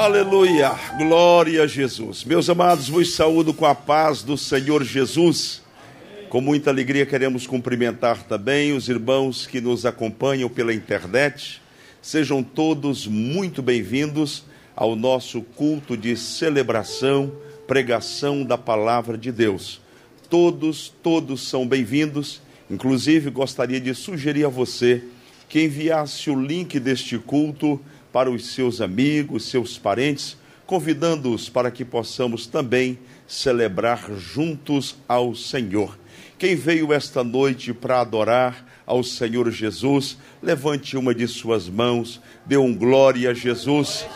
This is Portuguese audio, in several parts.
Aleluia, glória a Jesus. Meus amados, vos saúdo com a paz do Senhor Jesus. Com muita alegria queremos cumprimentar também os irmãos que nos acompanham pela internet. Sejam todos muito bem-vindos ao nosso culto de celebração, pregação da palavra de Deus. Todos, todos são bem-vindos. Inclusive, gostaria de sugerir a você que enviasse o link deste culto para os seus amigos, seus parentes, convidando-os para que possamos também celebrar juntos ao Senhor. Quem veio esta noite para adorar ao Senhor Jesus, levante uma de suas mãos, dê um glória a Jesus.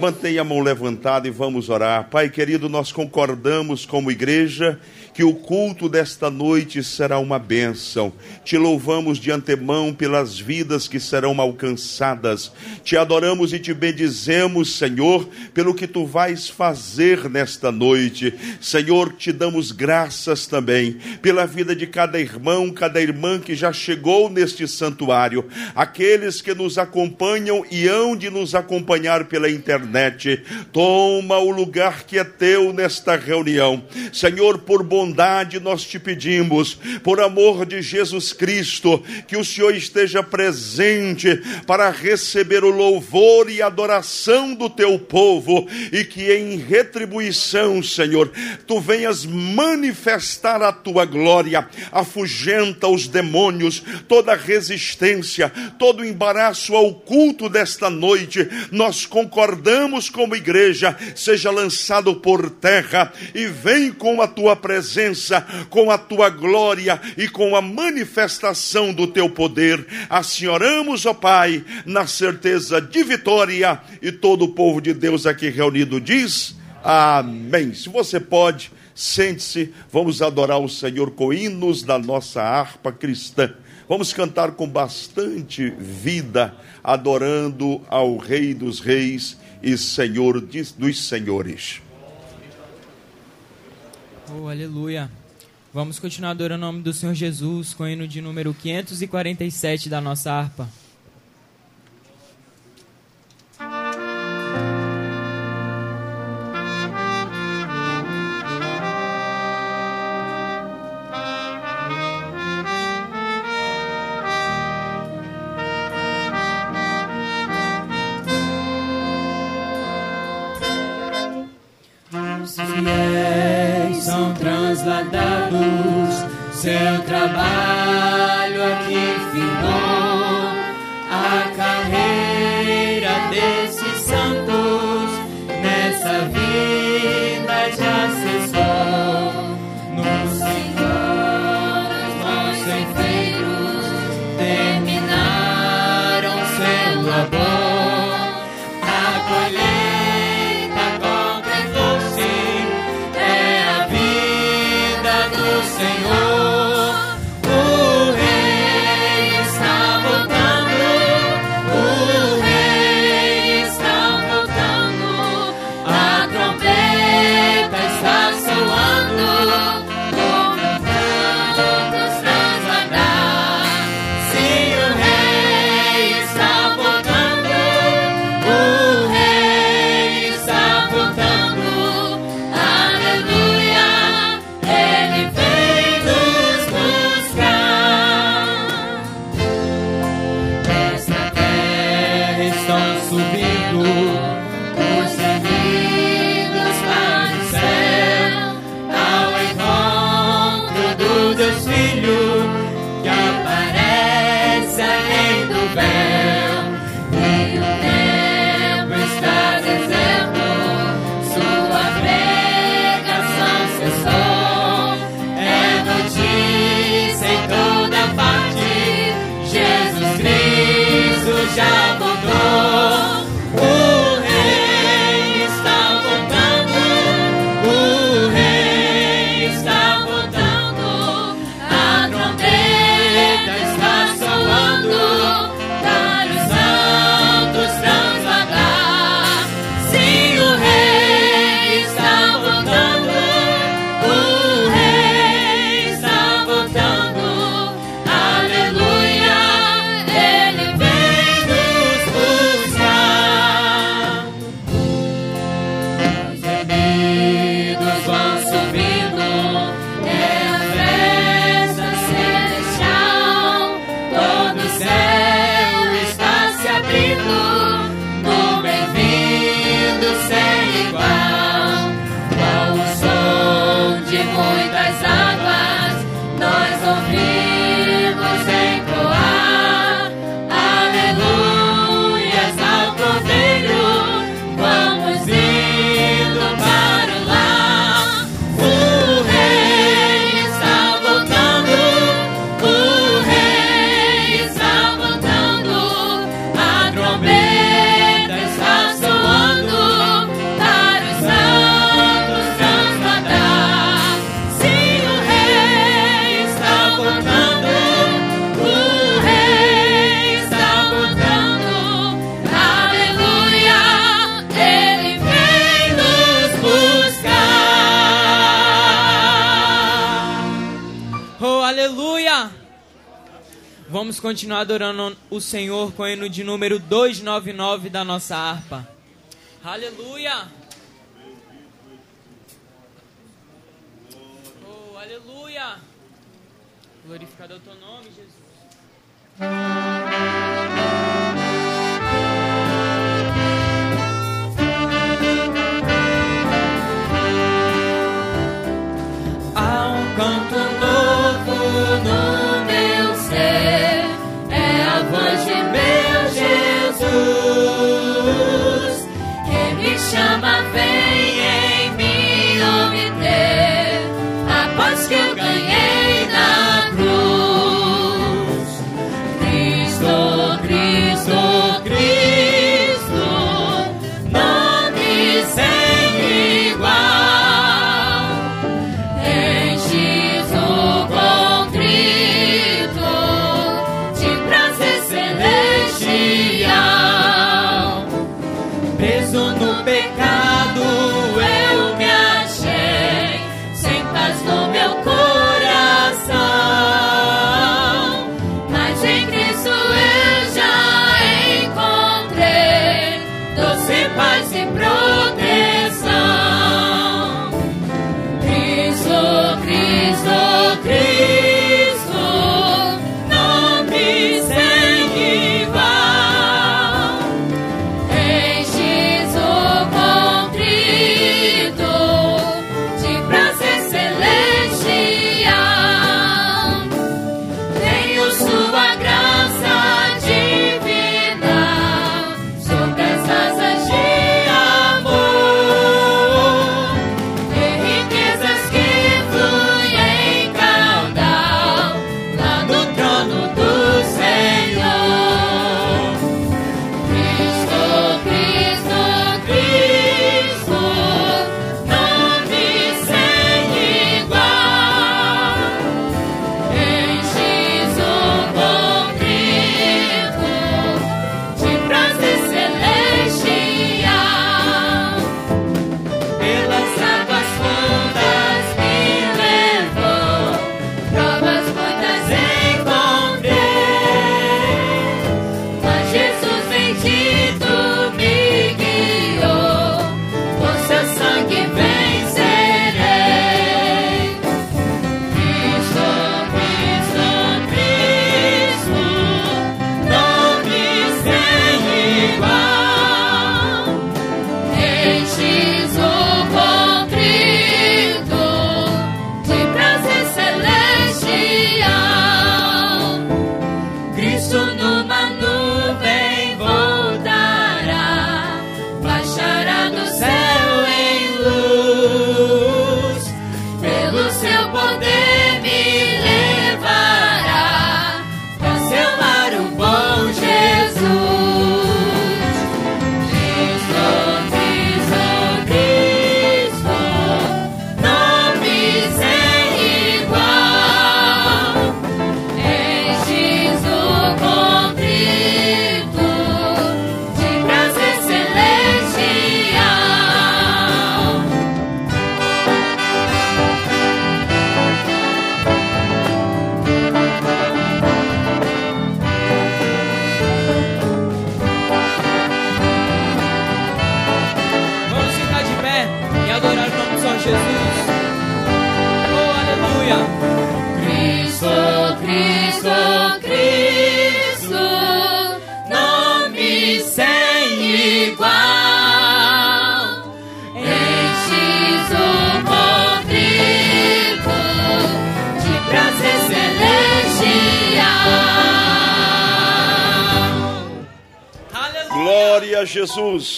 Mantenha a mão levantada e vamos orar. Pai querido, nós concordamos como igreja que o culto desta noite será uma bênção. Te louvamos de antemão pelas vidas que serão alcançadas. Te adoramos e te bendizemos, Senhor, pelo que tu vais fazer nesta noite. Senhor, te damos graças também pela vida de cada irmão, cada irmã que já chegou neste santuário, aqueles que nos acompanham e hão de nos acompanhar pela internet. Toma o lugar que é teu nesta reunião. Senhor, por bondade bondade nós te pedimos, por amor de Jesus Cristo, que o Senhor esteja presente para receber o louvor e adoração do teu povo e que em retribuição, Senhor, tu venhas manifestar a tua glória, afugenta os demônios, toda resistência, todo embaraço ao culto desta noite. Nós concordamos como igreja, seja lançado por terra e vem com a tua presença presença, com a tua glória e com a manifestação do teu poder. Assim oramos, ó Pai, na certeza de vitória. E todo o povo de Deus aqui reunido diz: Amém. Se você pode, sente-se, vamos adorar o Senhor com hinos da nossa harpa cristã. Vamos cantar com bastante vida, adorando ao Rei dos Reis e Senhor dos Senhores. Oh, aleluia. Vamos continuar adorando o nome do Senhor Jesus com o hino de número 547 da nossa harpa. Seu trabalho Vamos continuar adorando o Senhor com o hino de número 299 da nossa harpa. Aleluia! Oh, aleluia! Glorificado é o teu nome, Jesus.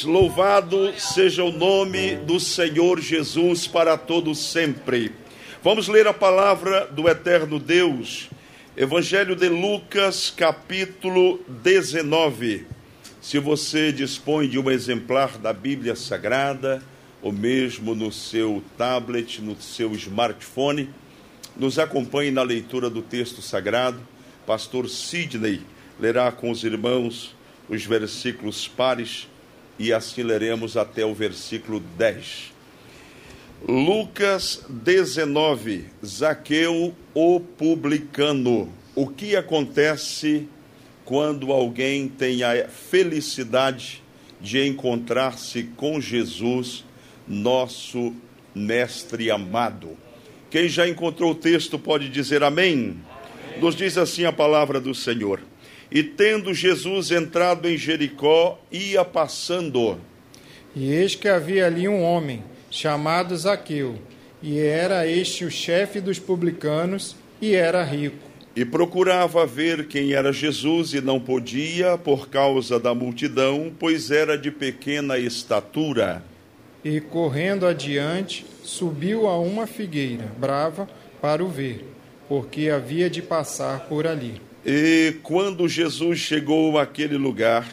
Louvado seja o nome do Senhor Jesus para todo sempre. Vamos ler a palavra do eterno Deus. Evangelho de Lucas, capítulo 19. Se você dispõe de um exemplar da Bíblia Sagrada, ou mesmo no seu tablet, no seu smartphone, nos acompanhe na leitura do texto sagrado. Pastor Sidney lerá com os irmãos os versículos pares e assim leremos até o versículo 10. Lucas 19, Zaqueu o publicano. O que acontece quando alguém tem a felicidade de encontrar-se com Jesus, nosso mestre amado? Quem já encontrou o texto pode dizer amém? amém. Nos diz assim a palavra do Senhor. E tendo Jesus entrado em Jericó, ia passando. E eis que havia ali um homem, chamado Zaqueu, e era este o chefe dos publicanos, e era rico. E procurava ver quem era Jesus, e não podia, por causa da multidão, pois era de pequena estatura. E correndo adiante, subiu a uma figueira brava para o ver, porque havia de passar por ali. E quando Jesus chegou àquele lugar,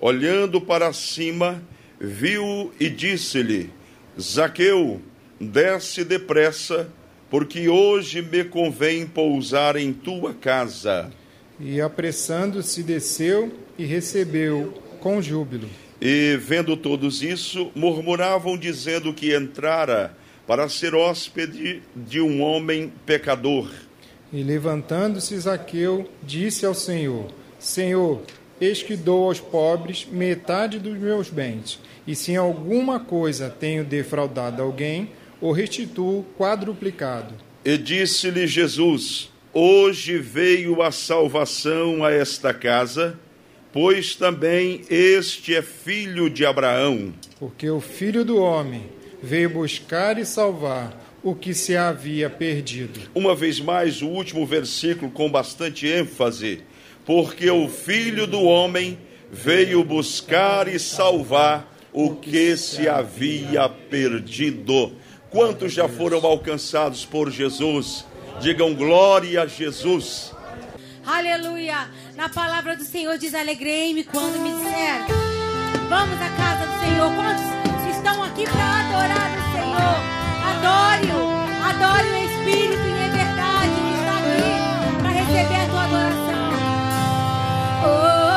olhando para cima, viu e disse-lhe: Zaqueu, desce depressa, porque hoje me convém pousar em tua casa. E apressando-se, desceu e recebeu com júbilo. E vendo todos isso, murmuravam, dizendo que entrara para ser hóspede de um homem pecador. E levantando-se Zaqueu, disse ao Senhor: Senhor, eis que dou aos pobres metade dos meus bens, e se em alguma coisa tenho defraudado alguém, o restituo quadruplicado. E disse-lhe Jesus: Hoje veio a salvação a esta casa, pois também este é filho de Abraão. Porque o filho do homem veio buscar e salvar o que se havia perdido. Uma vez mais, o último versículo com bastante ênfase. Porque o filho do homem veio buscar e salvar o que se havia perdido. Quantos já foram alcançados por Jesus? Digam glória a Jesus. Aleluia! Na palavra do Senhor diz: Alegrei-me quando me disseram: Vamos à casa do Senhor. Quantos estão aqui para adorar o Senhor? Adore-o, adore o Espírito e em verdade. Ele está aqui para receber a tua adoração. Oh,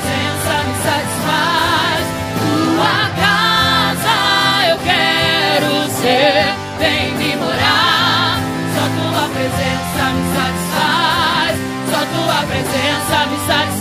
presença me satisfaz. Tua casa eu quero ser. Vem me morar. Só tua presença me satisfaz. Só tua presença me satisfaz.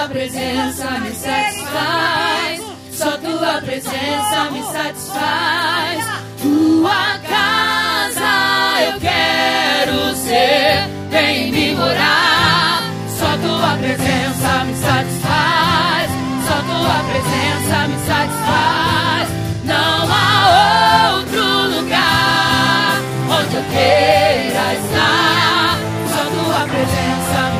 tua presença me satisfaz. Só tua presença me satisfaz. Tua casa eu quero ser. Vem me morar. Só tua presença me satisfaz. Só tua presença me satisfaz. Não há outro lugar onde eu queira estar. Só tua presença me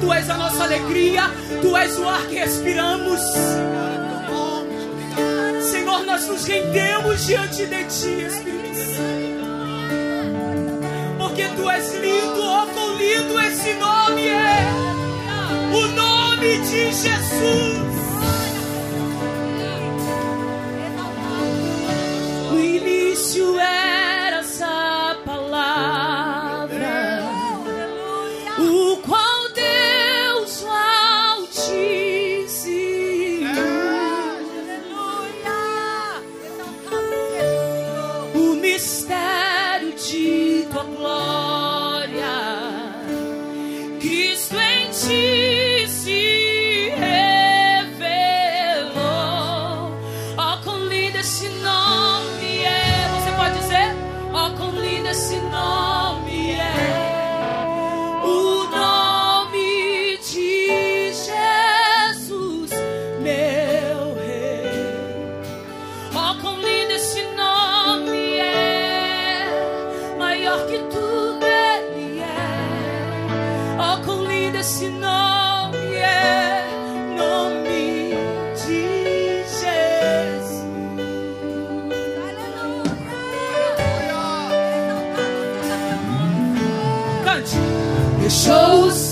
tu és a nossa alegria, tu és o ar que respiramos. Senhor, nós nos rendemos diante de ti, Espírito Santo. Porque tu és lindo, oh, quão lindo esse nome é! O nome de Jesus. Cante. Deixou os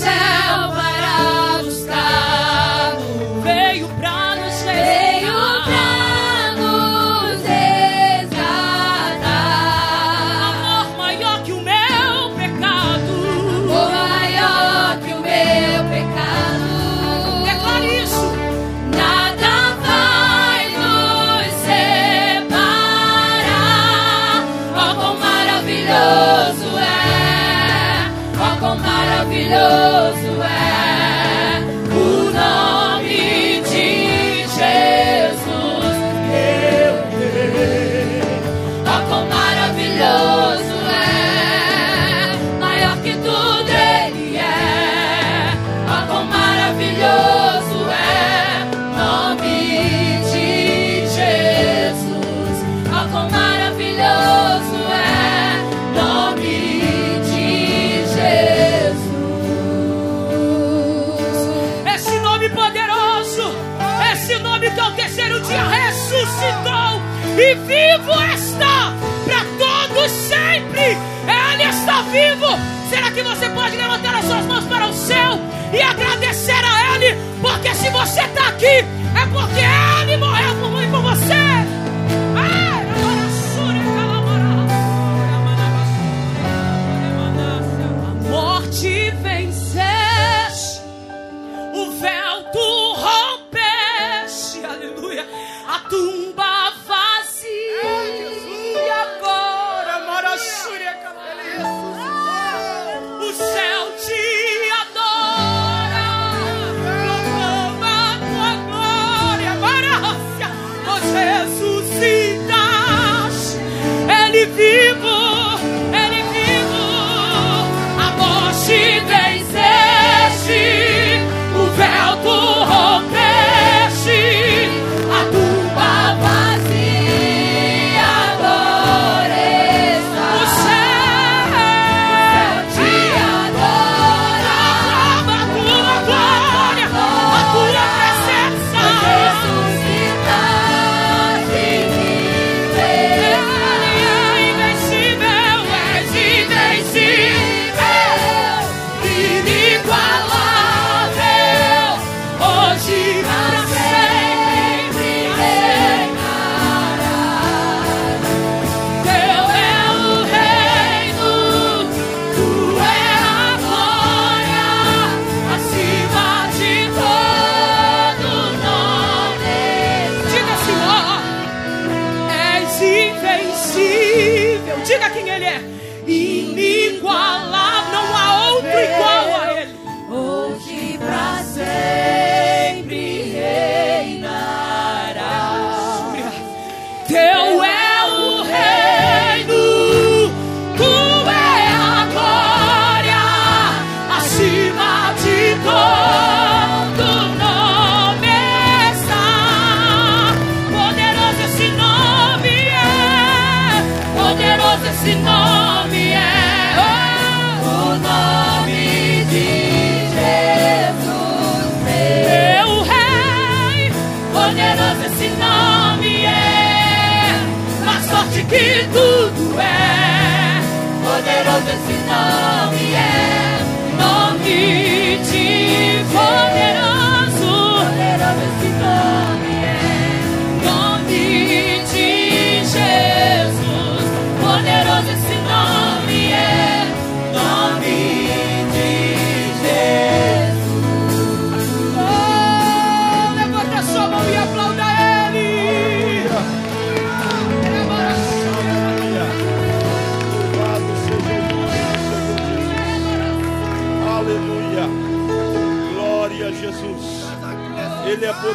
e viva!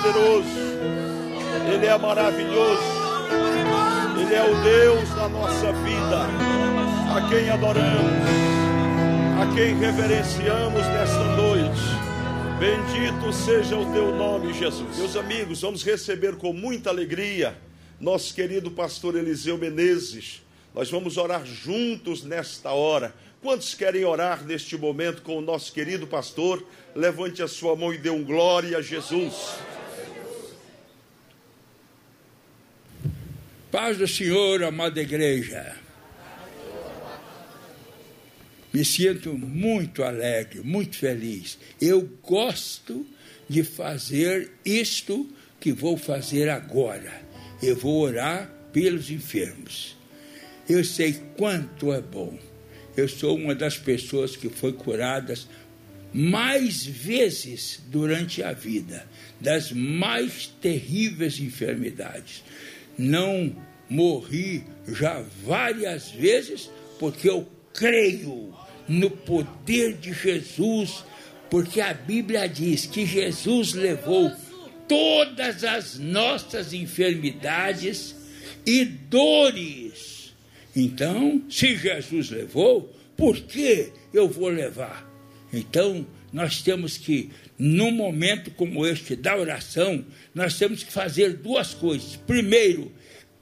poderoso, Ele é maravilhoso, Ele é o Deus da nossa vida, a quem adoramos, a quem reverenciamos nesta noite. Bendito seja o teu nome, Jesus. Meus amigos, vamos receber com muita alegria nosso querido pastor Eliseu Menezes. Nós vamos orar juntos nesta hora. Quantos querem orar neste momento com o nosso querido pastor? Levante a sua mão e dê um glória a Jesus. Paz do Senhor, amada igreja. Me sinto muito alegre, muito feliz. Eu gosto de fazer isto que vou fazer agora. Eu vou orar pelos enfermos. Eu sei quanto é bom. Eu sou uma das pessoas que foi curadas mais vezes durante a vida das mais terríveis enfermidades não morri já várias vezes, porque eu creio no poder de Jesus, porque a Bíblia diz que Jesus levou todas as nossas enfermidades e dores. Então, se Jesus levou, por que eu vou levar? Então, nós temos que num momento como este da oração, nós temos que fazer duas coisas. Primeiro,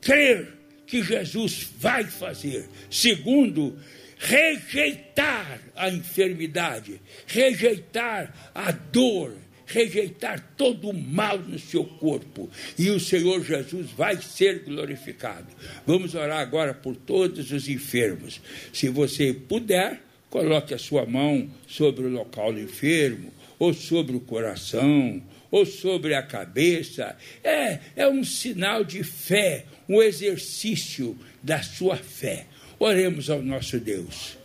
crer que Jesus vai fazer. Segundo, rejeitar a enfermidade, rejeitar a dor, rejeitar todo o mal no seu corpo. E o Senhor Jesus vai ser glorificado. Vamos orar agora por todos os enfermos. Se você puder, coloque a sua mão sobre o local do enfermo, ou sobre o coração, ou sobre a cabeça. É, é um sinal de fé, um exercício da sua fé. Oremos ao nosso Deus.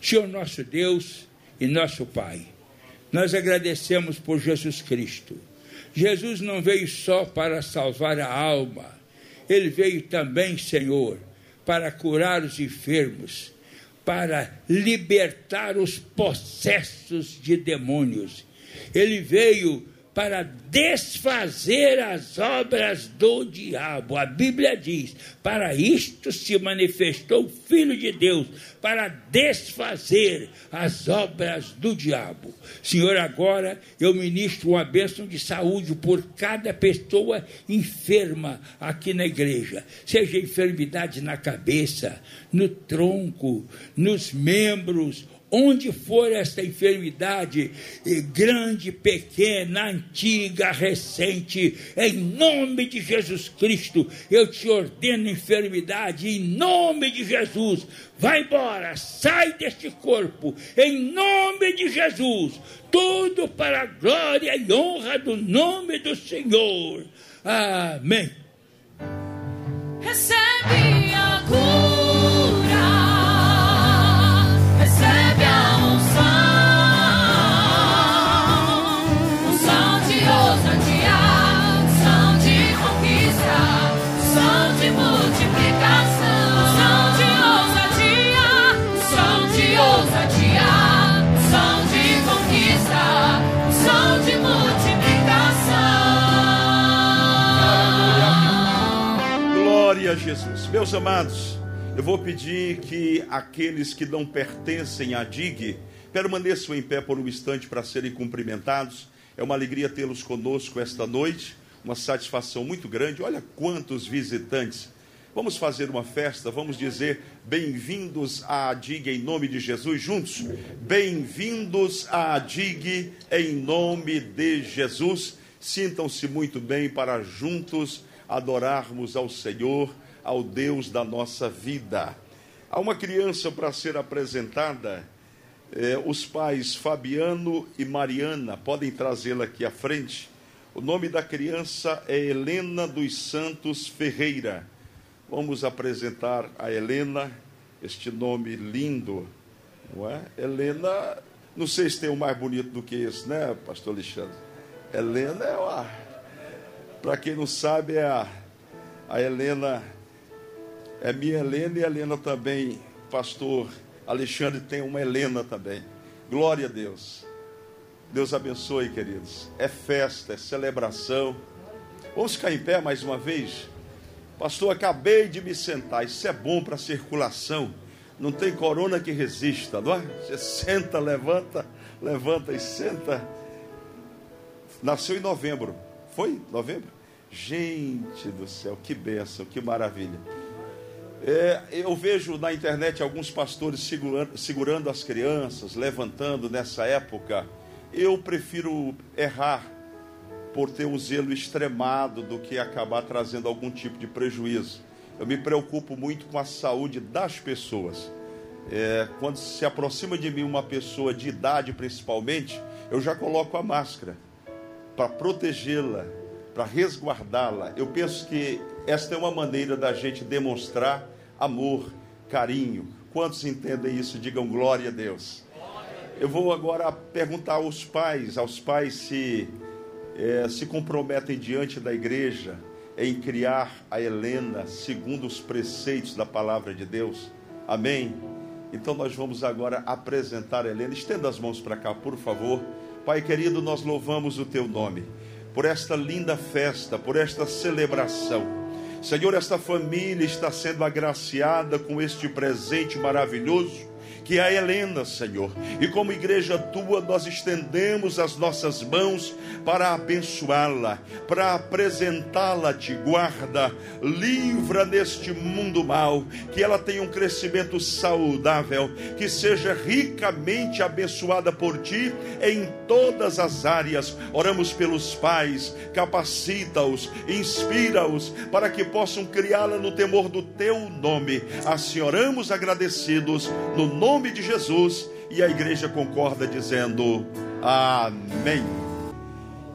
Senhor nosso Deus e nosso Pai, nós agradecemos por Jesus Cristo. Jesus não veio só para salvar a alma, ele veio também, Senhor, para curar os enfermos, para libertar os possessos de demônios. Ele veio para desfazer as obras do diabo. A Bíblia diz: para isto se manifestou o Filho de Deus, para desfazer as obras do diabo. Senhor, agora eu ministro uma bênção de saúde por cada pessoa enferma aqui na igreja, seja enfermidade na cabeça, no tronco, nos membros onde for esta enfermidade, grande, pequena, antiga, recente, em nome de Jesus Cristo, eu te ordeno enfermidade, em nome de Jesus, vai embora, sai deste corpo, em nome de Jesus, tudo para a glória e honra do nome do Senhor. Amém. Recebe A Jesus. Meus amados, eu vou pedir que aqueles que não pertencem à DIG permaneçam em pé por um instante para serem cumprimentados. É uma alegria tê-los conosco esta noite, uma satisfação muito grande. Olha quantos visitantes. Vamos fazer uma festa, vamos dizer bem-vindos à DIG em nome de Jesus juntos. Bem-vindos à DIG em nome de Jesus. Sintam-se muito bem para juntos adorarmos ao Senhor, ao Deus da nossa vida. Há uma criança para ser apresentada, eh, os pais Fabiano e Mariana podem trazê-la aqui à frente. O nome da criança é Helena dos Santos Ferreira. Vamos apresentar a Helena, este nome lindo, não é? Helena, não sei se tem um mais bonito do que esse, né, Pastor Alexandre? Helena é uma. Para quem não sabe, é a, a Helena, é minha Helena e a Helena também, Pastor Alexandre tem uma Helena também. Glória a Deus. Deus abençoe, queridos. É festa, é celebração. Vamos ficar em pé mais uma vez? Pastor, acabei de me sentar. Isso é bom para circulação. Não tem corona que resista, não é? Você senta, levanta, levanta e senta. Nasceu em novembro. Foi? Novembro? Gente do céu, que bênção, que maravilha. É, eu vejo na internet alguns pastores segurando, segurando as crianças, levantando nessa época. Eu prefiro errar por ter um zelo extremado do que acabar trazendo algum tipo de prejuízo. Eu me preocupo muito com a saúde das pessoas. É, quando se aproxima de mim uma pessoa de idade, principalmente, eu já coloco a máscara para protegê-la, para resguardá-la. Eu penso que esta é uma maneira da gente demonstrar amor, carinho. Quantos entendem isso? Digam glória a Deus. Eu vou agora perguntar aos pais, aos pais se eh, se comprometem diante da igreja em criar a Helena segundo os preceitos da palavra de Deus. Amém. Então nós vamos agora apresentar a Helena. Estenda as mãos para cá, por favor. Pai querido, nós louvamos o teu nome por esta linda festa, por esta celebração. Senhor, esta família está sendo agraciada com este presente maravilhoso que é a Helena, Senhor. E como igreja tua, nós estendemos as nossas mãos para abençoá-la, para apresentá-la, te guarda, livra neste mundo mal, que ela tenha um crescimento saudável, que seja ricamente abençoada por ti em todas as áreas. Oramos pelos pais, capacita-os, inspira-os para que possam criá-la no temor do teu nome. Assim oramos agradecidos no nome de Jesus e a igreja concorda dizendo: Amém.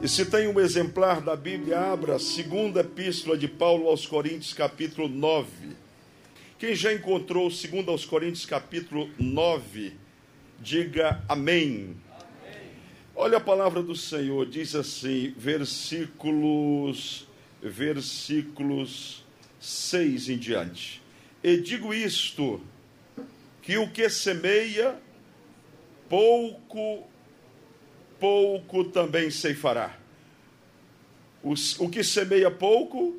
E se tem um exemplar da Bíblia, abra a segunda epístola de Paulo aos Coríntios, capítulo 9. Quem já encontrou segundo aos Coríntios, capítulo 9, diga amém. amém. Olha a palavra do Senhor, diz assim, versículos, versículos 6 em diante. E digo isto, que o que semeia, pouco pouco também ceifará. O, o que semeia pouco,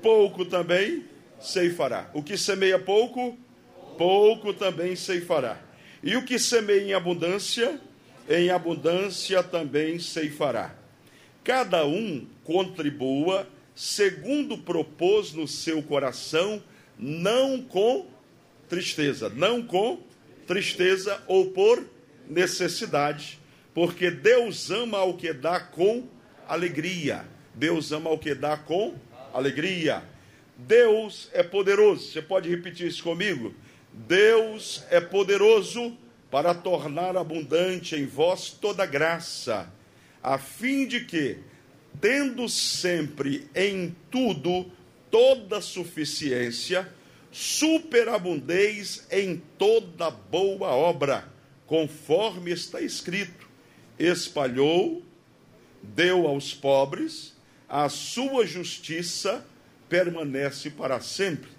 pouco também ceifará. O que semeia pouco, pouco também ceifará. E o que semeia em abundância, em abundância também ceifará. Cada um contribua segundo propôs no seu coração, não com tristeza, não com tristeza ou por necessidade, porque Deus ama ao que dá com alegria. Deus ama ao que dá com alegria. Deus é poderoso. Você pode repetir isso comigo? Deus é poderoso para tornar abundante em vós toda graça, a fim de que, tendo sempre em tudo toda suficiência, superabundeis em toda boa obra, conforme está escrito espalhou, deu aos pobres, a sua justiça permanece para sempre.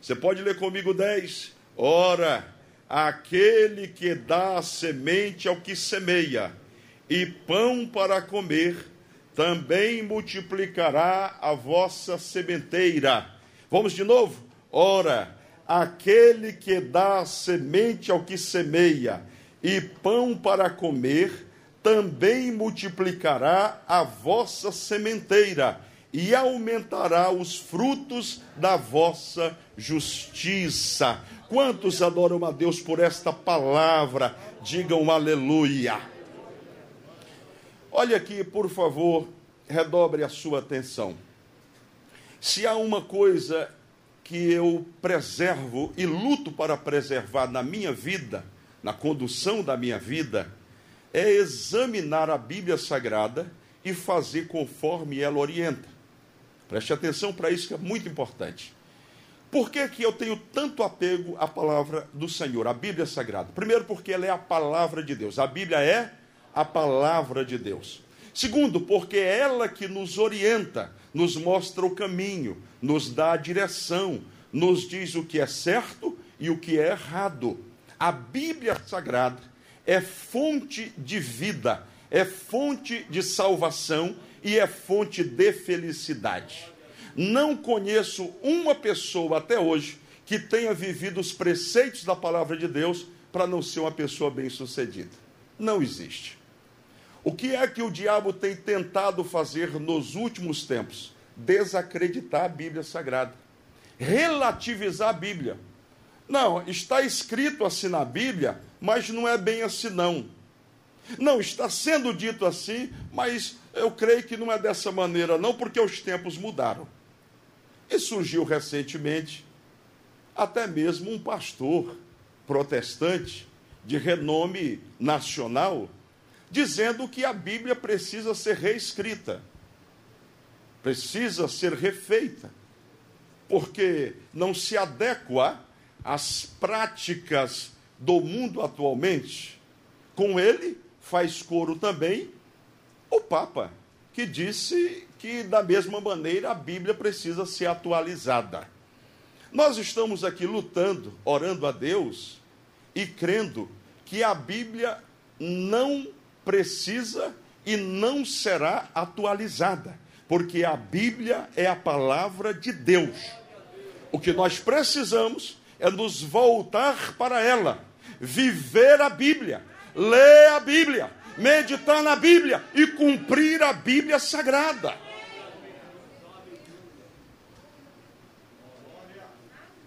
Você pode ler comigo 10. Ora, aquele que dá a semente ao que semeia e pão para comer, também multiplicará a vossa sementeira. Vamos de novo? Ora, aquele que dá semente ao que semeia e pão para comer, também multiplicará a vossa sementeira e aumentará os frutos da vossa justiça. Quantos adoram a Deus por esta palavra? Digam aleluia. Olha aqui, por favor, redobre a sua atenção. Se há uma coisa que eu preservo e luto para preservar na minha vida, na condução da minha vida, é examinar a Bíblia Sagrada e fazer conforme ela orienta. Preste atenção para isso que é muito importante. Por que, que eu tenho tanto apego à palavra do Senhor, a Bíblia Sagrada? Primeiro, porque ela é a palavra de Deus. A Bíblia é a palavra de Deus. Segundo, porque é ela que nos orienta, nos mostra o caminho, nos dá a direção, nos diz o que é certo e o que é errado. A Bíblia Sagrada é fonte de vida, é fonte de salvação e é fonte de felicidade. Não conheço uma pessoa até hoje que tenha vivido os preceitos da palavra de Deus para não ser uma pessoa bem-sucedida. Não existe. O que é que o diabo tem tentado fazer nos últimos tempos? Desacreditar a Bíblia Sagrada, relativizar a Bíblia. Não, está escrito assim na Bíblia, mas não é bem assim não. Não, está sendo dito assim, mas eu creio que não é dessa maneira não, porque os tempos mudaram. E surgiu recentemente até mesmo um pastor protestante de renome nacional dizendo que a Bíblia precisa ser reescrita, precisa ser refeita, porque não se adequa às práticas do mundo atualmente, com ele faz coro também o Papa, que disse que, da mesma maneira, a Bíblia precisa ser atualizada. Nós estamos aqui lutando, orando a Deus, e crendo que a Bíblia não precisa e não será atualizada, porque a Bíblia é a palavra de Deus. O que nós precisamos é nos voltar para ela, viver a Bíblia, ler a Bíblia, meditar na Bíblia e cumprir a Bíblia sagrada.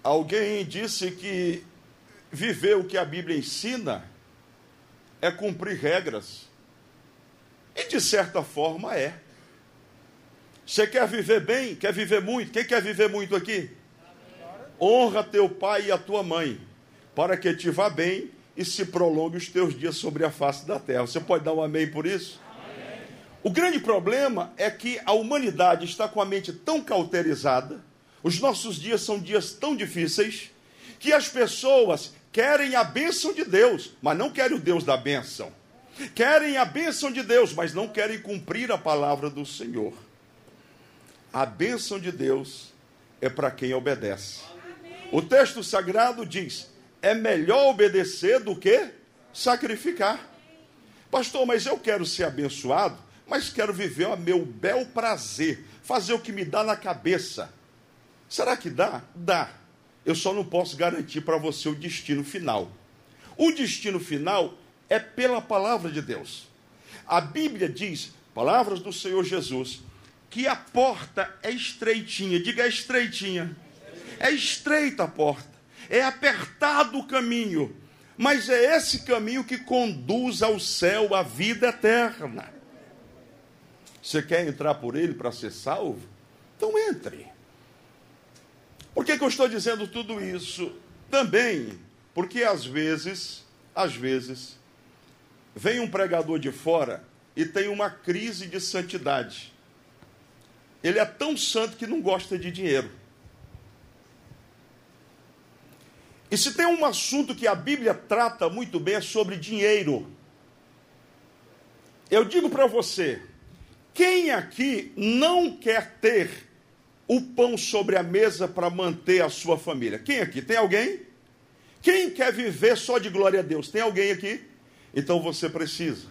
Alguém disse que viver o que a Bíblia ensina é cumprir regras. E de certa forma é. Você quer viver bem? Quer viver muito? Quem quer viver muito aqui? Honra teu pai e a tua mãe, para que te vá bem e se prolongue os teus dias sobre a face da terra. Você pode dar um amém por isso? Amém. O grande problema é que a humanidade está com a mente tão cauterizada, os nossos dias são dias tão difíceis, que as pessoas querem a bênção de Deus, mas não querem o Deus da bênção. Querem a bênção de Deus, mas não querem cumprir a palavra do Senhor. A bênção de Deus é para quem obedece. O texto sagrado diz: é melhor obedecer do que sacrificar. Pastor, mas eu quero ser abençoado, mas quero viver a meu bel prazer, fazer o que me dá na cabeça. Será que dá? Dá. Eu só não posso garantir para você o destino final. O destino final é pela palavra de Deus. A Bíblia diz, palavras do Senhor Jesus, que a porta é estreitinha. Diga é estreitinha. É estreita a porta. É apertado o caminho. Mas é esse caminho que conduz ao céu, à vida eterna. Você quer entrar por ele para ser salvo? Então entre. Por que, que eu estou dizendo tudo isso? Também porque às vezes, às vezes, vem um pregador de fora e tem uma crise de santidade. Ele é tão santo que não gosta de dinheiro. E se tem um assunto que a Bíblia trata muito bem é sobre dinheiro. Eu digo para você, quem aqui não quer ter o pão sobre a mesa para manter a sua família. Quem aqui? Tem alguém? Quem quer viver só de glória a Deus? Tem alguém aqui? Então você precisa.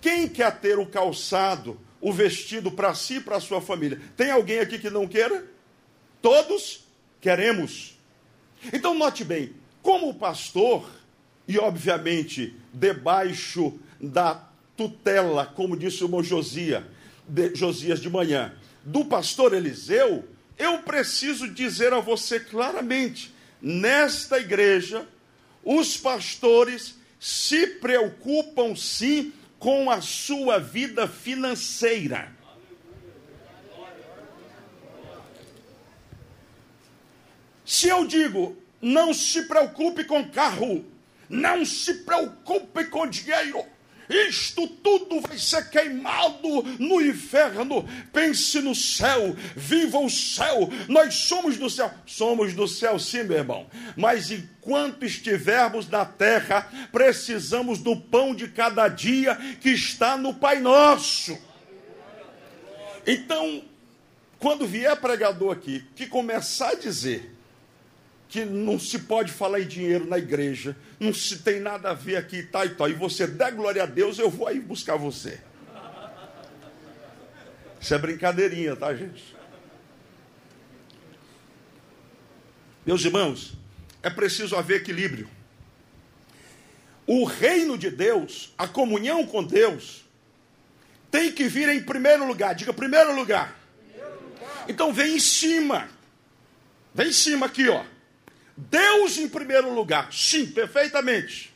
Quem quer ter o calçado, o vestido para si e para a sua família? Tem alguém aqui que não queira? Todos queremos. Então note bem, como pastor, e obviamente debaixo da tutela, como disse o irmão Josias de, Josias de manhã, do pastor Eliseu, eu preciso dizer a você claramente: nesta igreja, os pastores se preocupam sim com a sua vida financeira. Se eu digo, não se preocupe com carro, não se preocupe com dinheiro, isto tudo vai ser queimado no inferno. Pense no céu, viva o céu. Nós somos do céu. Somos do céu, sim, meu irmão. Mas enquanto estivermos na terra, precisamos do pão de cada dia que está no Pai Nosso. Então, quando vier pregador aqui que começar a dizer que não se pode falar em dinheiro na igreja, não se tem nada a ver aqui, tá e tal, e você der glória a Deus, eu vou aí buscar você. Isso é brincadeirinha, tá, gente? Meus irmãos, é preciso haver equilíbrio. O reino de Deus, a comunhão com Deus, tem que vir em primeiro lugar. Diga primeiro lugar. Primeiro lugar. Então vem em cima. Vem em cima aqui, ó. Deus em primeiro lugar. Sim, perfeitamente.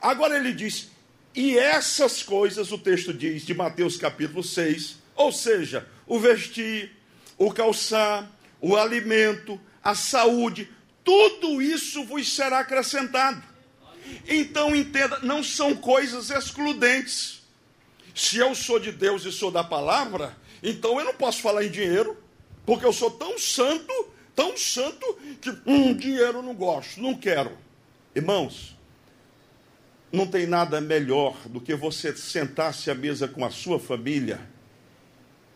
Agora ele diz: e essas coisas, o texto diz de Mateus capítulo 6, ou seja, o vestir, o calçar, o alimento, a saúde, tudo isso vos será acrescentado. Então entenda, não são coisas excludentes. Se eu sou de Deus e sou da palavra, então eu não posso falar em dinheiro, porque eu sou tão santo tão santo que hum, dinheiro não gosto, não quero. Irmãos, não tem nada melhor do que você sentar-se à mesa com a sua família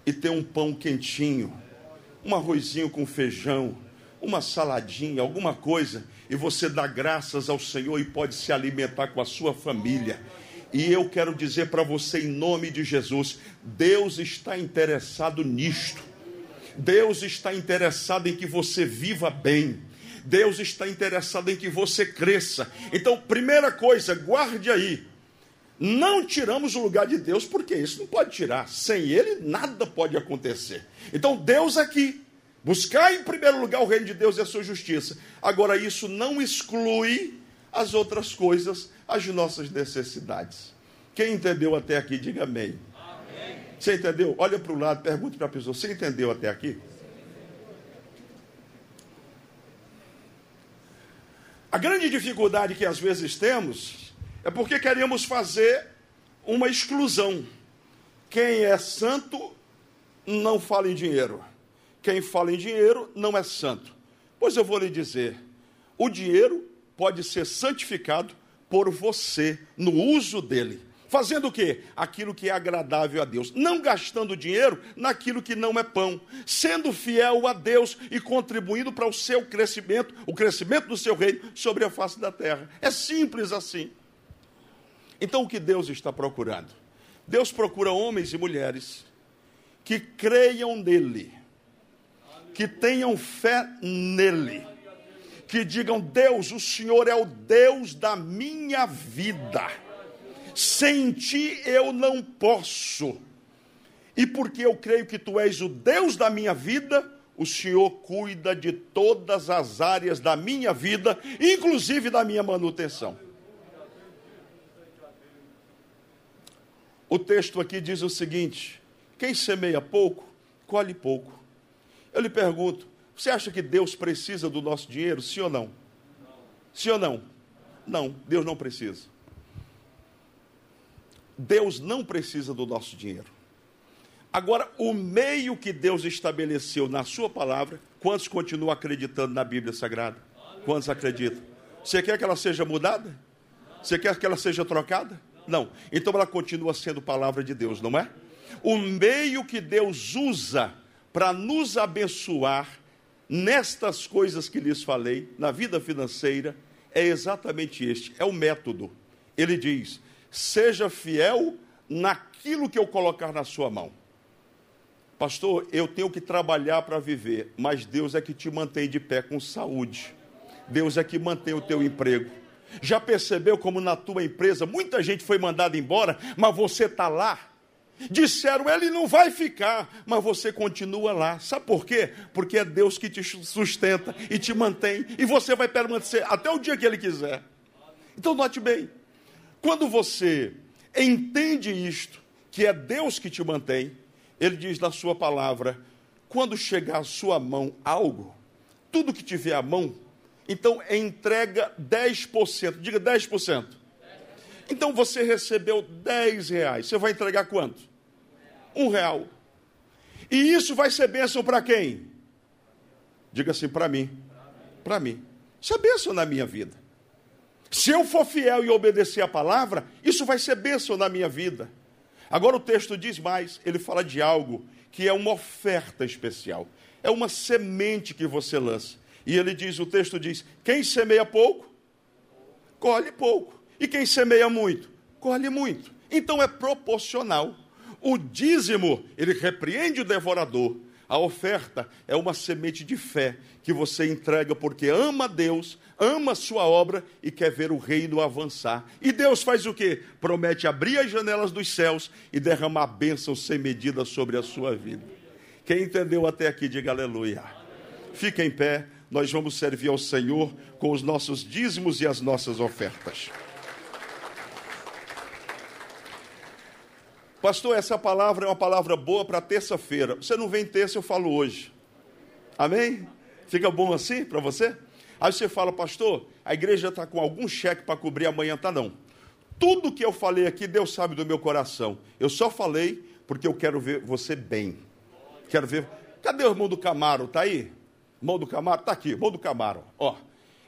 e ter um pão quentinho, um arrozinho com feijão, uma saladinha, alguma coisa, e você dá graças ao Senhor e pode se alimentar com a sua família. E eu quero dizer para você, em nome de Jesus, Deus está interessado nisto. Deus está interessado em que você viva bem. Deus está interessado em que você cresça. Então, primeira coisa, guarde aí. Não tiramos o lugar de Deus, porque isso não pode tirar. Sem Ele, nada pode acontecer. Então, Deus aqui. Buscar em primeiro lugar o reino de Deus e a sua justiça. Agora, isso não exclui as outras coisas, as nossas necessidades. Quem entendeu até aqui, diga amém. Você entendeu? Olha para o lado, pergunte para a pessoa: você entendeu até aqui? A grande dificuldade que às vezes temos é porque queremos fazer uma exclusão. Quem é santo não fala em dinheiro. Quem fala em dinheiro não é santo. Pois eu vou lhe dizer: o dinheiro pode ser santificado por você no uso dele. Fazendo o quê? Aquilo que é agradável a Deus. Não gastando dinheiro naquilo que não é pão. Sendo fiel a Deus e contribuindo para o seu crescimento, o crescimento do seu reino sobre a face da terra. É simples assim. Então o que Deus está procurando? Deus procura homens e mulheres que creiam nele que tenham fé nele, que digam: Deus, o Senhor é o Deus da minha vida, sem ti eu não posso, e porque eu creio que tu és o Deus da minha vida, o Senhor cuida de todas as áreas da minha vida, inclusive da minha manutenção. O texto aqui diz o seguinte: quem semeia pouco, colhe pouco. Eu lhe pergunto: você acha que Deus precisa do nosso dinheiro? Sim ou não? Sim ou não? Não, Deus não precisa. Deus não precisa do nosso dinheiro. Agora, o meio que Deus estabeleceu na Sua palavra, quantos continuam acreditando na Bíblia Sagrada? Quantos acreditam? Você quer que ela seja mudada? Você quer que ela seja trocada? Não. Então ela continua sendo palavra de Deus, não é? O meio que Deus usa para nos abençoar nestas coisas que lhes falei, na vida financeira, é exatamente este: é o método. Ele diz: seja fiel naquilo que eu colocar na sua mão. Pastor, eu tenho que trabalhar para viver, mas Deus é que te mantém de pé com saúde. Deus é que mantém o teu emprego. Já percebeu como na tua empresa muita gente foi mandada embora, mas você está lá? Disseram, ele não vai ficar, mas você continua lá. Sabe por quê? Porque é Deus que te sustenta e te mantém, e você vai permanecer até o dia que Ele quiser. Então, note bem: quando você entende isto, que é Deus que te mantém, Ele diz na Sua palavra: quando chegar à sua mão algo, tudo que tiver à mão, então entrega 10%, diga 10%. Então você recebeu 10 reais, você vai entregar quanto? um real. E isso vai ser bênção para quem? Diga assim, para mim. Para mim. Isso é bênção na minha vida. Se eu for fiel e obedecer a palavra, isso vai ser bênção na minha vida. Agora o texto diz mais, ele fala de algo que é uma oferta especial. É uma semente que você lança. E ele diz, o texto diz: quem semeia pouco, colhe pouco. E quem semeia muito, colhe muito. Então é proporcional. O dízimo, ele repreende o devorador. A oferta é uma semente de fé que você entrega porque ama Deus, ama a sua obra e quer ver o reino avançar. E Deus faz o que? Promete abrir as janelas dos céus e derramar bênçãos sem medida sobre a sua vida. Quem entendeu até aqui, diga aleluia. Fica em pé, nós vamos servir ao Senhor com os nossos dízimos e as nossas ofertas. Pastor, essa palavra é uma palavra boa para terça-feira. Você não vem terça, eu falo hoje. Amém? Fica bom assim para você? Aí você fala, pastor, a igreja está com algum cheque para cobrir amanhã, tá não. Tudo que eu falei aqui, Deus sabe do meu coração. Eu só falei porque eu quero ver você bem. Quero ver. Cadê o irmão do Camaro? Tá aí? Irmão do Camaro? Tá aqui, irmão do Camaro. Ó.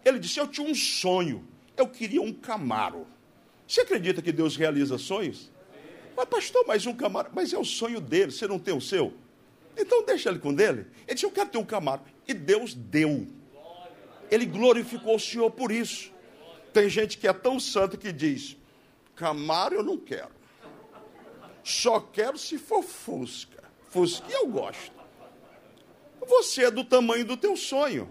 Ele disse: Eu tinha um sonho. Eu queria um Camaro. Você acredita que Deus realiza sonhos? Mas, pastor, mais um Camaro. Mas é o sonho dele, você não tem o seu? Então deixa ele com dele. Ele disse: Eu quero ter um Camaro. E Deus deu. Ele glorificou o Senhor por isso. Tem gente que é tão santo que diz: Camaro eu não quero. Só quero se for Fusca. Fusca eu gosto. Você é do tamanho do teu sonho.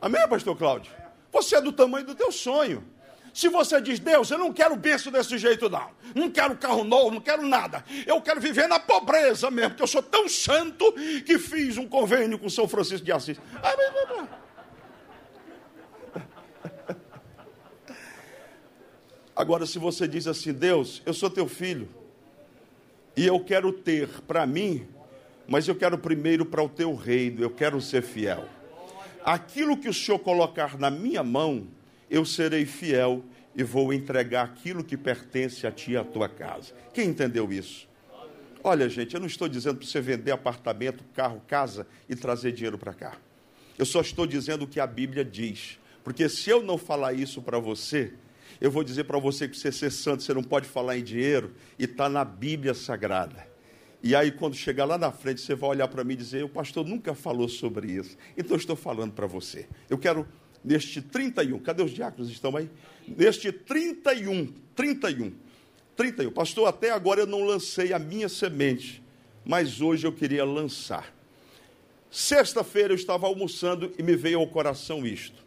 Amém, pastor Cláudio? Você é do tamanho do teu sonho. Se você diz, Deus, eu não quero berço desse jeito, não. Não quero carro novo, não quero nada. Eu quero viver na pobreza mesmo, porque eu sou tão santo que fiz um convênio com São Francisco de Assis. Agora, se você diz assim, Deus, eu sou teu filho, e eu quero ter para mim, mas eu quero primeiro para o teu reino, eu quero ser fiel. Aquilo que o Senhor colocar na minha mão, eu serei fiel e vou entregar aquilo que pertence a ti e à tua casa. Quem entendeu isso? Olha, gente, eu não estou dizendo para você vender apartamento, carro, casa e trazer dinheiro para cá. Eu só estou dizendo o que a Bíblia diz. Porque se eu não falar isso para você, eu vou dizer para você que você ser santo, você não pode falar em dinheiro, e está na Bíblia Sagrada. E aí, quando chegar lá na frente, você vai olhar para mim e dizer: o pastor nunca falou sobre isso. Então, estou falando para você. Eu quero neste 31, cadê os diáconos estão aí? Neste 31, 31, 31. Pastor, até agora eu não lancei a minha semente, mas hoje eu queria lançar. Sexta-feira eu estava almoçando e me veio ao coração isto.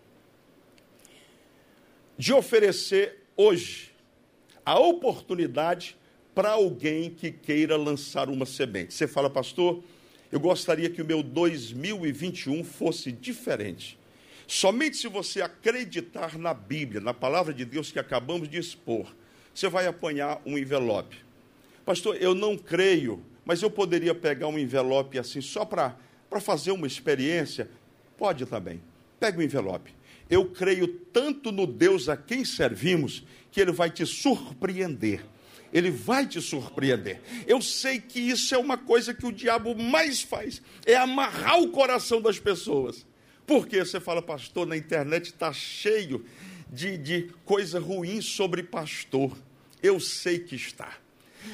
De oferecer hoje a oportunidade para alguém que queira lançar uma semente. Você fala, pastor, eu gostaria que o meu 2021 fosse diferente. Somente se você acreditar na Bíblia, na palavra de Deus que acabamos de expor, você vai apanhar um envelope. Pastor, eu não creio, mas eu poderia pegar um envelope assim só para fazer uma experiência? Pode também. Pega o envelope. Eu creio tanto no Deus a quem servimos que ele vai te surpreender. Ele vai te surpreender. Eu sei que isso é uma coisa que o diabo mais faz, é amarrar o coração das pessoas. Porque você fala, pastor, na internet está cheio de, de coisa ruim sobre pastor. Eu sei que está.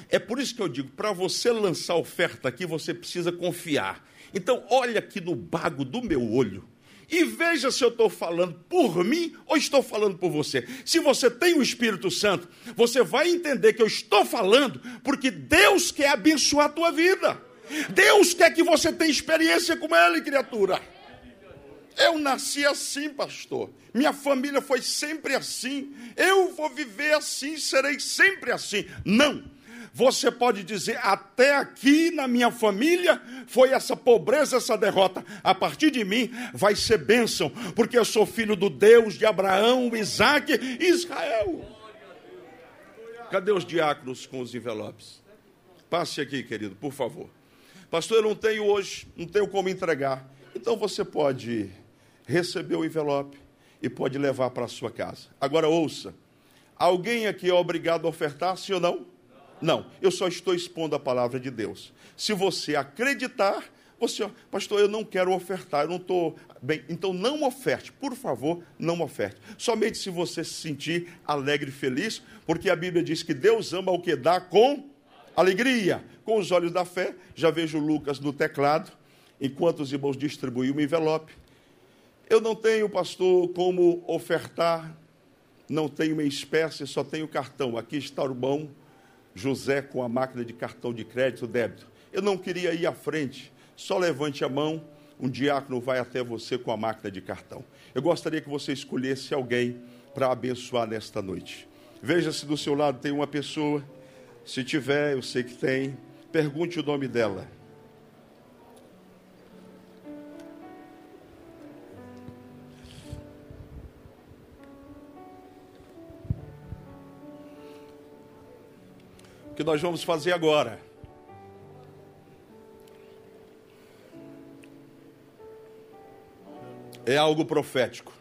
É por isso que eu digo, para você lançar oferta aqui, você precisa confiar. Então, olha aqui no bago do meu olho e veja se eu estou falando por mim ou estou falando por você. Se você tem o Espírito Santo, você vai entender que eu estou falando porque Deus quer abençoar a tua vida. Deus quer que você tenha experiência com Ele, criatura. Eu nasci assim, pastor. Minha família foi sempre assim. Eu vou viver assim, serei sempre assim. Não. Você pode dizer, até aqui na minha família foi essa pobreza, essa derrota. A partir de mim vai ser bênção, porque eu sou filho do Deus de Abraão, Isaac e Israel. Cadê os diáconos com os envelopes? Passe aqui, querido, por favor. Pastor, eu não tenho hoje, não tenho como entregar. Então você pode receber o envelope e pode levar para a sua casa. Agora ouça: alguém aqui é obrigado a ofertar, sim ou não? Não, eu só estou expondo a palavra de Deus. Se você acreditar, você, pastor, eu não quero ofertar, eu não estou bem. Então não oferte, por favor, não oferte. Somente se você se sentir alegre e feliz, porque a Bíblia diz que Deus ama o que dá com alegria. Com os olhos da fé, já vejo Lucas no teclado, enquanto os irmãos distribuíam o envelope. Eu não tenho, pastor, como ofertar, não tenho uma espécie, só tenho cartão. Aqui está o irmão José com a máquina de cartão de crédito, débito. Eu não queria ir à frente, só levante a mão, um diácono vai até você com a máquina de cartão. Eu gostaria que você escolhesse alguém para abençoar nesta noite. Veja se do seu lado tem uma pessoa. Se tiver, eu sei que tem. Pergunte o nome dela. Que nós vamos fazer agora. É algo profético.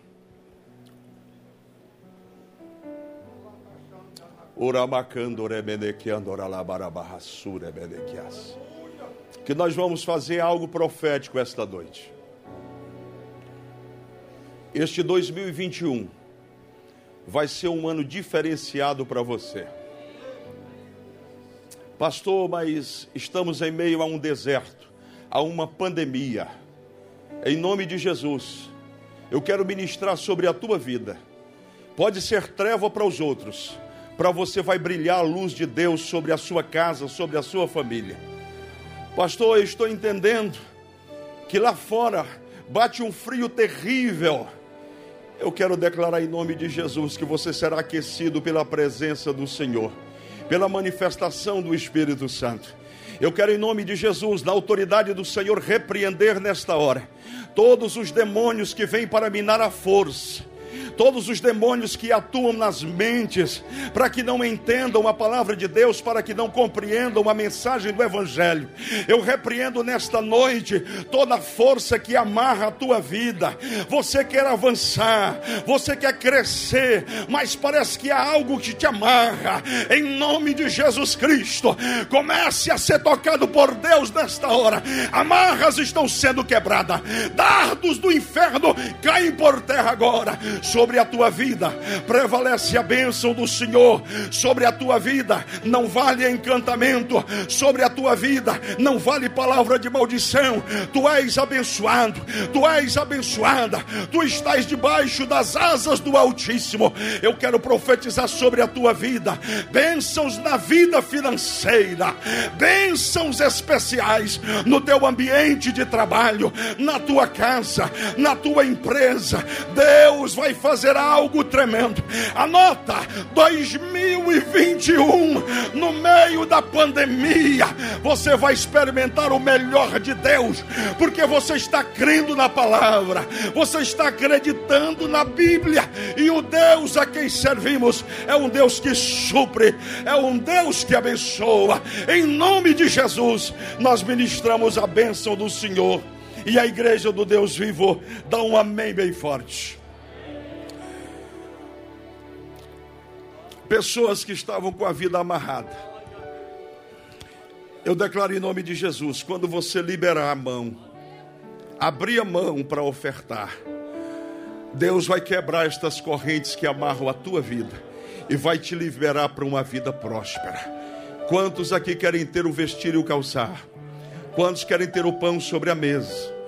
Que nós vamos fazer algo profético esta noite. Este 2021 vai ser um ano diferenciado para você. Pastor, mas estamos em meio a um deserto, a uma pandemia. Em nome de Jesus, Eu quero ministrar sobre a tua vida. Pode ser treva para os outros, para você vai brilhar a luz de Deus sobre a sua casa, sobre a sua família. Pastor, eu estou entendendo que lá fora bate um frio terrível. Eu quero declarar em nome de Jesus que você será aquecido pela presença do Senhor, pela manifestação do Espírito Santo. Eu quero, em nome de Jesus, na autoridade do Senhor, repreender nesta hora todos os demônios que vêm para minar a força, todos os demônios que atuam nas mentes, para que não entendam a palavra de Deus, para que não compreendam a mensagem do Evangelho. Eu repreendo nesta noite toda a força que amarra a tua vida. Você quer avançar, você quer crescer, mas parece que há algo que te amarra. Em nome de Jesus Cristo, comece a ser tocado por Deus nesta hora. Amarras estão sendo quebradas, dardos do inferno caem por terra agora sobre a tua vida prevalece a bênção do Senhor, sobre a tua vida não vale encantamento, sobre a tua vida não vale palavra de maldição. Tu és abençoado, tu és abençoada, tu estás debaixo das asas do Altíssimo. Eu quero profetizar sobre a tua vida bênçãos na vida financeira, bênçãos especiais no teu ambiente de trabalho, na tua casa, na tua empresa. Deus vai fazer fazer algo tremendo. Anota 2021, no meio da pandemia, você vai experimentar o melhor de Deus, porque você está crendo na palavra, você está acreditando na Bíblia, e o Deus a quem servimos é um Deus que supre, é um Deus que abençoa. Em nome de Jesus, nós ministramos a bênção do Senhor. E a igreja do Deus vivo dá um amém bem forte. Pessoas que estavam com a vida amarrada. Eu declaro em nome de Jesus: quando você liberar a mão, abrir a mão para ofertar, Deus vai quebrar estas correntes que amarram a tua vida e vai te liberar para uma vida próspera. Quantos aqui querem ter o vestir e o calçar? Quantos querem ter o pão sobre a mesa?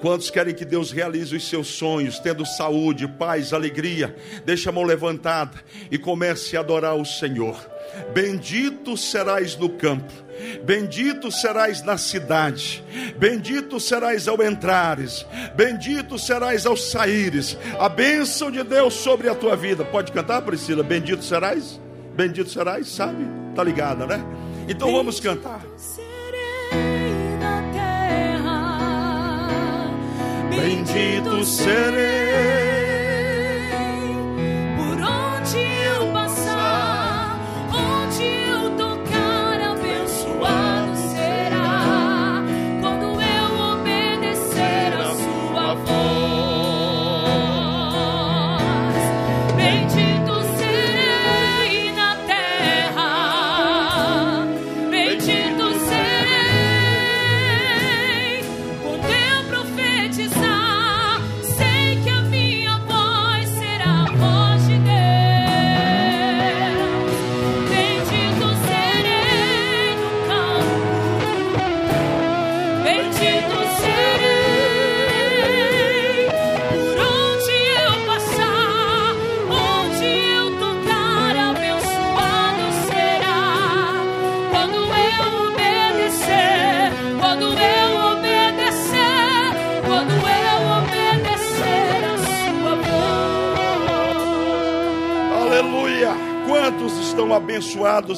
Quantos querem que Deus realize os seus sonhos, tendo saúde, paz, alegria? Deixa a mão levantada e comece a adorar o Senhor. Bendito serás no campo, bendito serás na cidade, bendito serás ao entrares, bendito serás ao saíres. A bênção de Deus sobre a tua vida. Pode cantar, Priscila? Bendito serás? Bendito serás, sabe? Tá ligada, né? Então vamos cantar. Bendito serei.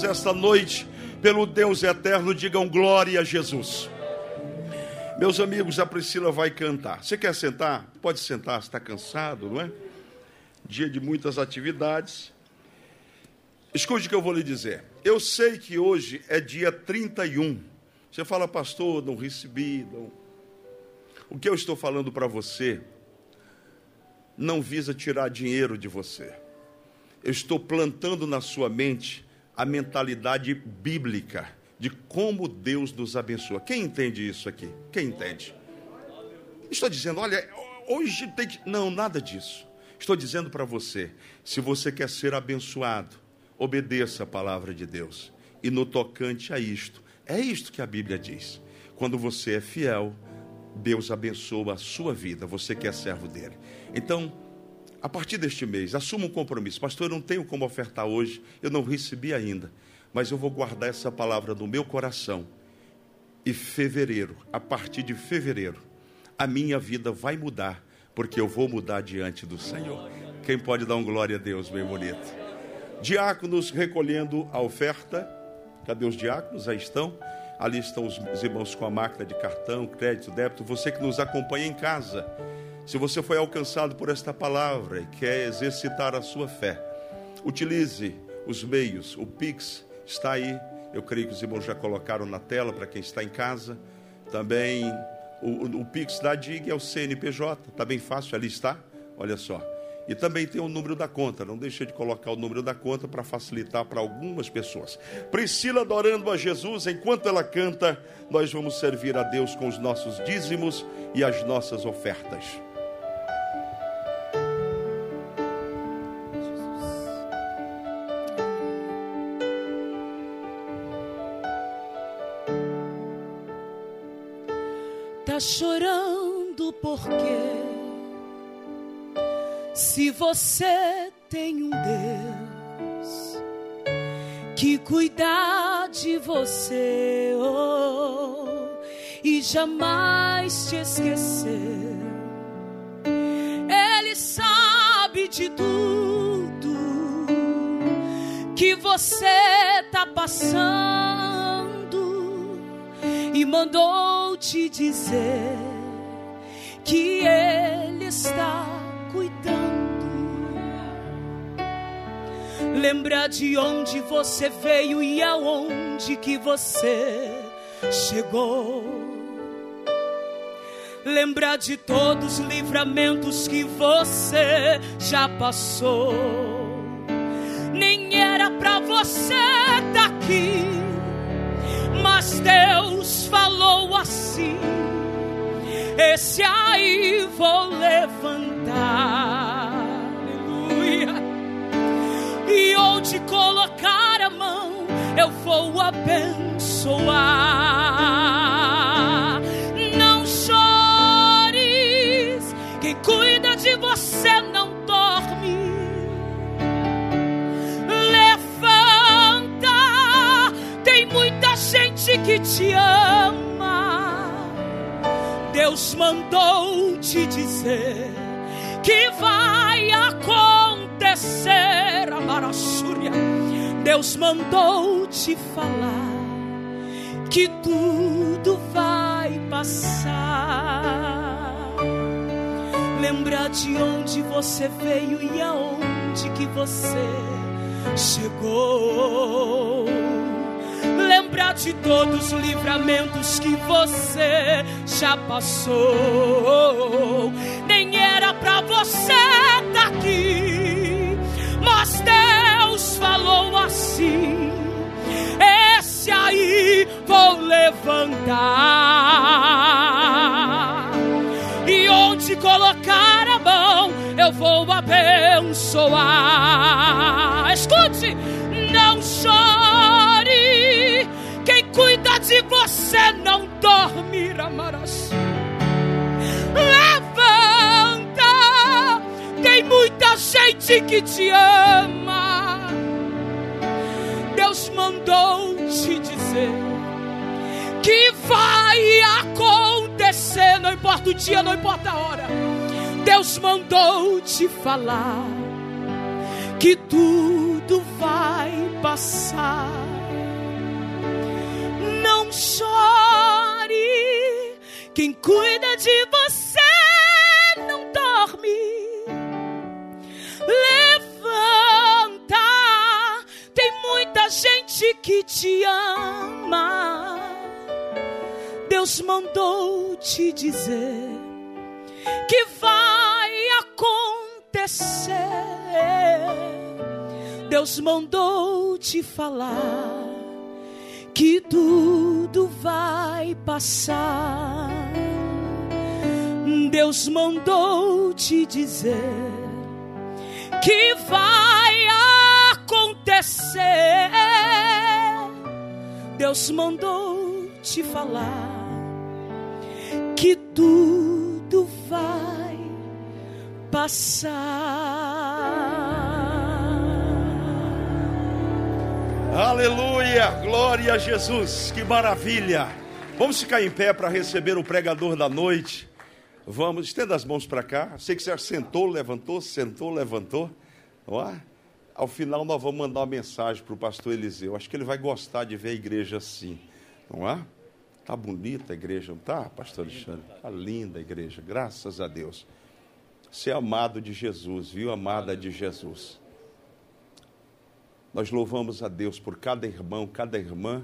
Esta noite pelo Deus eterno, digam glória a Jesus. Meus amigos, a Priscila vai cantar. Você quer sentar? Pode sentar, está cansado, não é? Dia de muitas atividades. Escute o que eu vou lhe dizer. Eu sei que hoje é dia 31. Você fala, pastor, não recebi. Não. O que eu estou falando para você não visa tirar dinheiro de você eu estou plantando na sua mente a mentalidade bíblica de como Deus nos abençoa. Quem entende isso aqui? Quem entende? Estou dizendo, olha, hoje tem que. Não, nada disso. Estou dizendo para você: se você quer ser abençoado, obedeça a palavra de Deus. E no tocante a isto, é isto que a Bíblia diz. Quando você é fiel, Deus abençoa a sua vida, você que é servo dele. Então, a partir deste mês, assuma um compromisso. Pastor, eu não tenho como ofertar hoje, eu não recebi ainda, mas eu vou guardar essa palavra no meu coração. E fevereiro, a partir de fevereiro, a minha vida vai mudar, porque eu vou mudar diante do Senhor. Quem pode dar um glória a Deus, bem bonito? Diáconos recolhendo a oferta. Cadê os diáconos? Aí estão. Ali estão os irmãos com a máquina de cartão, crédito, débito. Você que nos acompanha em casa. Se você foi alcançado por esta palavra e quer exercitar a sua fé, utilize os meios. O Pix está aí. Eu creio que os irmãos já colocaram na tela para quem está em casa. Também o, o Pix da DIG é o CNPJ. Está bem fácil, ali está. Olha só. E também tem o número da conta. Não deixe de colocar o número da conta para facilitar para algumas pessoas. Priscila adorando a Jesus, enquanto ela canta, nós vamos servir a Deus com os nossos dízimos e as nossas ofertas. Chorando porque se você tem um Deus que cuida de você oh, e jamais te esquecer, Ele sabe de tudo que você tá passando e mandou te dizer que Ele está cuidando. Lembra de onde você veio e aonde que você chegou. Lembra de todos os livramentos que você já passou. Nem era pra você estar aqui, mas Deus falou assim: Esse aí vou levantar. Aleluia e onde colocar a mão eu vou abençoar. Não chores, quem cuida de você não dorme. Levanta, tem muita gente que te ama. Deus mandou te dizer que vai acontecer, Amarassúria. Deus mandou te falar que tudo vai passar. Lembra de onde você veio e aonde que você chegou. Lembra de todos os livramentos que você já passou. Nem era pra você estar aqui, mas Deus falou assim: Esse aí vou levantar. E onde colocar a mão, eu vou abençoar. Escute, não chore. Quem cuida de você não dorme, Amaras. Levanta, tem muita gente que te ama. Deus mandou te dizer que vai acontecer, não importa o dia, não importa a hora. Deus mandou te falar que tudo vai passar. Não chore, quem cuida de você não dorme. Levanta, tem muita gente que te ama. Deus mandou te dizer que vai acontecer. Deus mandou te falar que tudo vai passar. Deus mandou te dizer que vai acontecer. Deus mandou te falar que tudo vai passar. Aleluia! Glória a Jesus! Que maravilha! Vamos ficar em pé para receber o pregador da noite. Vamos, estenda as mãos para cá. Sei que você sentou, levantou, sentou, levantou. É? Ao final, nós vamos mandar uma mensagem para o pastor Eliseu. Acho que ele vai gostar de ver a igreja assim. Não é? Está bonita a igreja, não está, pastor Alexandre? Está linda a igreja, graças a Deus. Você é amado de Jesus, viu? Amada de Jesus. Nós louvamos a Deus por cada irmão, cada irmã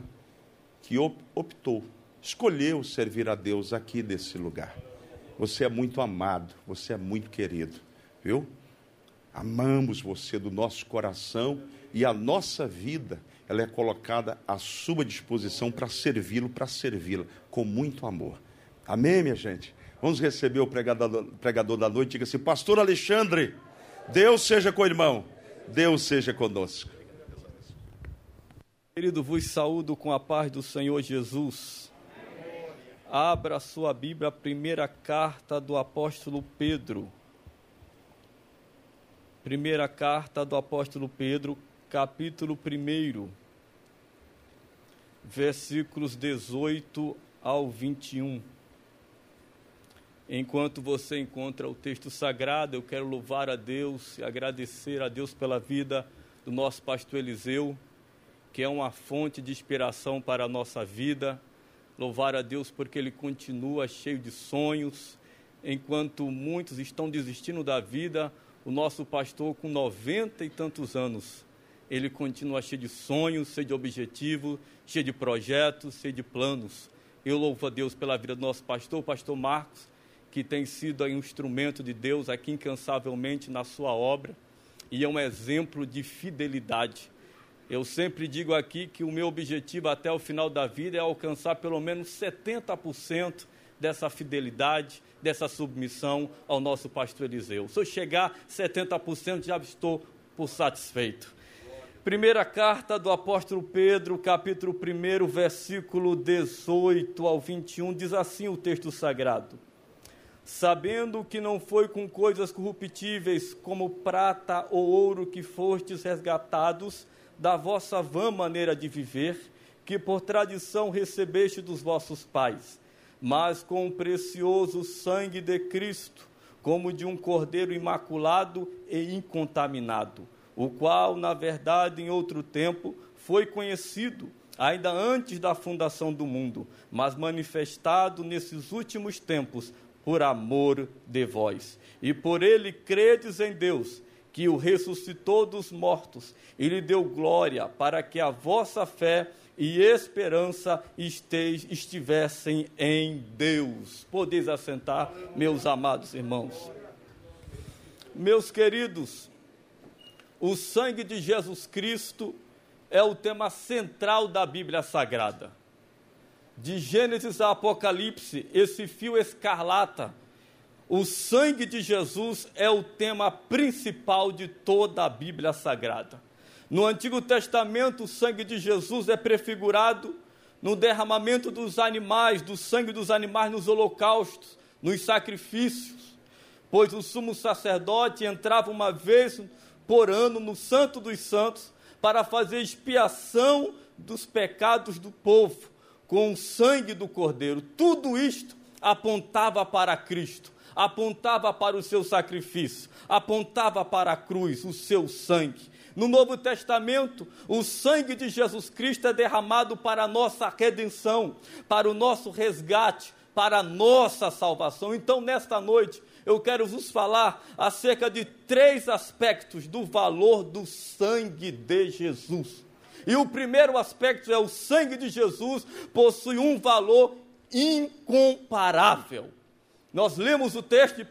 que optou, escolheu servir a Deus aqui nesse lugar. Você é muito amado, você é muito querido, viu? Amamos você do nosso coração e a nossa vida, ela é colocada à sua disposição para servi-lo, para servi-la com muito amor. Amém, minha gente? Vamos receber o pregador, pregador da noite. Diga assim, Pastor Alexandre, Deus seja com o irmão, Deus seja conosco. Querido, vos saúdo com a paz do Senhor Jesus. Abra sua Bíblia, a primeira carta do apóstolo Pedro. Primeira carta do apóstolo Pedro, capítulo 1, versículos 18 ao 21. Enquanto você encontra o texto sagrado, eu quero louvar a Deus e agradecer a Deus pela vida do nosso pastor Eliseu que é uma fonte de inspiração para a nossa vida. Louvar a Deus porque Ele continua cheio de sonhos, enquanto muitos estão desistindo da vida. O nosso pastor, com 90 e tantos anos, ele continua cheio de sonhos, cheio de objetivos, cheio de projetos, cheio de planos. Eu louvo a Deus pela vida do nosso pastor, o pastor Marcos, que tem sido um instrumento de Deus aqui incansavelmente na sua obra e é um exemplo de fidelidade. Eu sempre digo aqui que o meu objetivo até o final da vida é alcançar pelo menos 70% dessa fidelidade, dessa submissão ao nosso pastor Eliseu. Se eu chegar a 70%, já estou por satisfeito. Primeira carta do apóstolo Pedro, capítulo 1, versículo 18 ao 21, diz assim o texto sagrado: Sabendo que não foi com coisas corruptíveis, como prata ou ouro, que fostes resgatados da vossa vã maneira de viver, que por tradição recebeste dos vossos pais, mas com o precioso sangue de Cristo, como de um cordeiro imaculado e incontaminado, o qual, na verdade, em outro tempo, foi conhecido, ainda antes da fundação do mundo, mas manifestado nesses últimos tempos por amor de vós. E por ele credes em Deus que o ressuscitou dos mortos e lhe deu glória, para que a vossa fé e esperança estivessem em Deus. Podeis assentar, meus amados irmãos. Meus queridos, o sangue de Jesus Cristo é o tema central da Bíblia Sagrada. De Gênesis a Apocalipse, esse fio escarlata o sangue de Jesus é o tema principal de toda a Bíblia Sagrada. No Antigo Testamento, o sangue de Jesus é prefigurado no derramamento dos animais, do sangue dos animais nos holocaustos, nos sacrifícios, pois o sumo sacerdote entrava uma vez por ano no Santo dos Santos para fazer expiação dos pecados do povo com o sangue do Cordeiro. Tudo isto apontava para Cristo apontava para o seu sacrifício, apontava para a cruz, o seu sangue. No Novo Testamento, o sangue de Jesus Cristo é derramado para a nossa redenção, para o nosso resgate, para a nossa salvação. Então, nesta noite, eu quero vos falar acerca de três aspectos do valor do sangue de Jesus. E o primeiro aspecto é o sangue de Jesus possui um valor incomparável. Nós lemos o texto de 1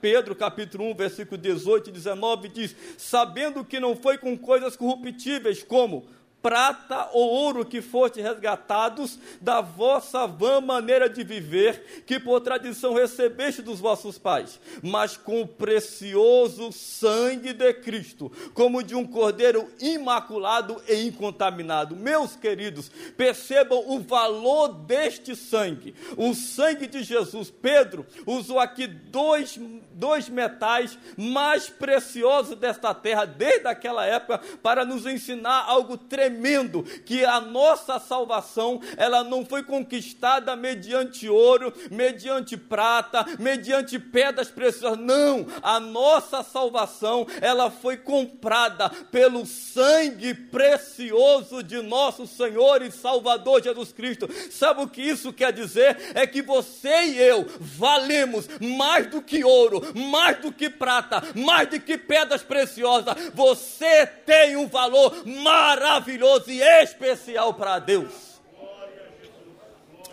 Pedro, capítulo 1, versículo 18 e 19, diz: Sabendo que não foi com coisas corruptíveis, como prata ou ouro que foste resgatados da vossa vã maneira de viver, que por tradição recebeste dos vossos pais, mas com o precioso sangue de Cristo, como de um cordeiro imaculado e incontaminado. Meus queridos, percebam o valor deste sangue, o sangue de Jesus. Pedro usou aqui dois, dois metais mais preciosos desta terra, desde aquela época, para nos ensinar algo tremendo tremendo que a nossa salvação, ela não foi conquistada mediante ouro, mediante prata, mediante pedras preciosas. Não, a nossa salvação, ela foi comprada pelo sangue precioso de nosso Senhor e Salvador Jesus Cristo. Sabe o que isso quer dizer? É que você e eu valemos mais do que ouro, mais do que prata, mais do que pedras preciosas. Você tem um valor maravilhoso maravilhoso e especial para Deus.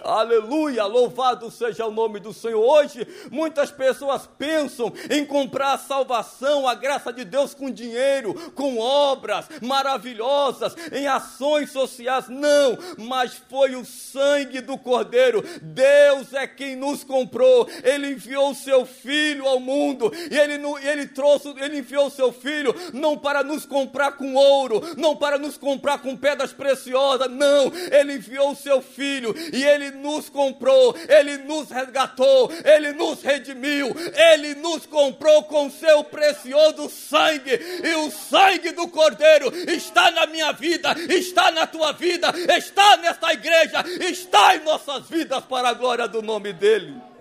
Aleluia, louvado seja o nome do Senhor. Hoje, muitas pessoas pensam em comprar a salvação, a graça de Deus com dinheiro, com obras maravilhosas, em ações sociais. Não, mas foi o sangue do Cordeiro. Deus é quem nos comprou. Ele enviou o seu filho ao mundo e ele, ele trouxe, ele enviou o seu filho não para nos comprar com ouro, não para nos comprar com pedras preciosas. Não, ele enviou o seu filho e ele nos comprou, Ele nos resgatou, Ele nos redimiu, Ele nos comprou com seu precioso sangue, e o sangue do Cordeiro está na minha vida, está na tua vida, está nesta igreja, está em nossas vidas para a glória do nome dEle.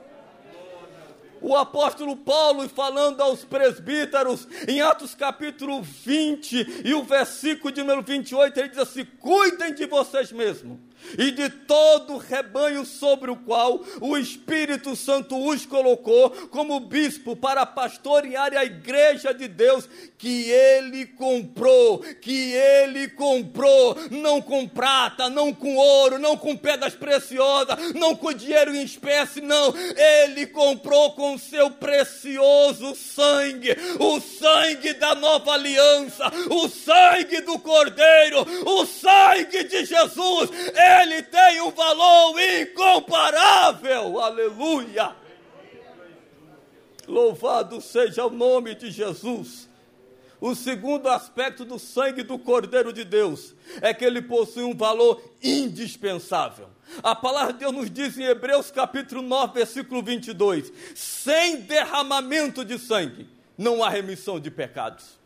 O apóstolo Paulo falando aos presbíteros em Atos capítulo 20 e o versículo de número 28, ele diz assim: Cuidem de vocês mesmos e de todo o rebanho sobre o qual o Espírito Santo os colocou como bispo para pastorear a igreja de Deus que ele comprou, que ele comprou, não com prata, não com ouro, não com pedras preciosas, não com dinheiro em espécie, não. Ele comprou com seu precioso sangue, o sangue da nova aliança, o sangue do Cordeiro, o sangue de Jesus ele tem um valor incomparável. Aleluia! Louvado seja o nome de Jesus. O segundo aspecto do sangue do Cordeiro de Deus é que ele possui um valor indispensável. A palavra de Deus nos diz em Hebreus capítulo 9, versículo 22: sem derramamento de sangue não há remissão de pecados.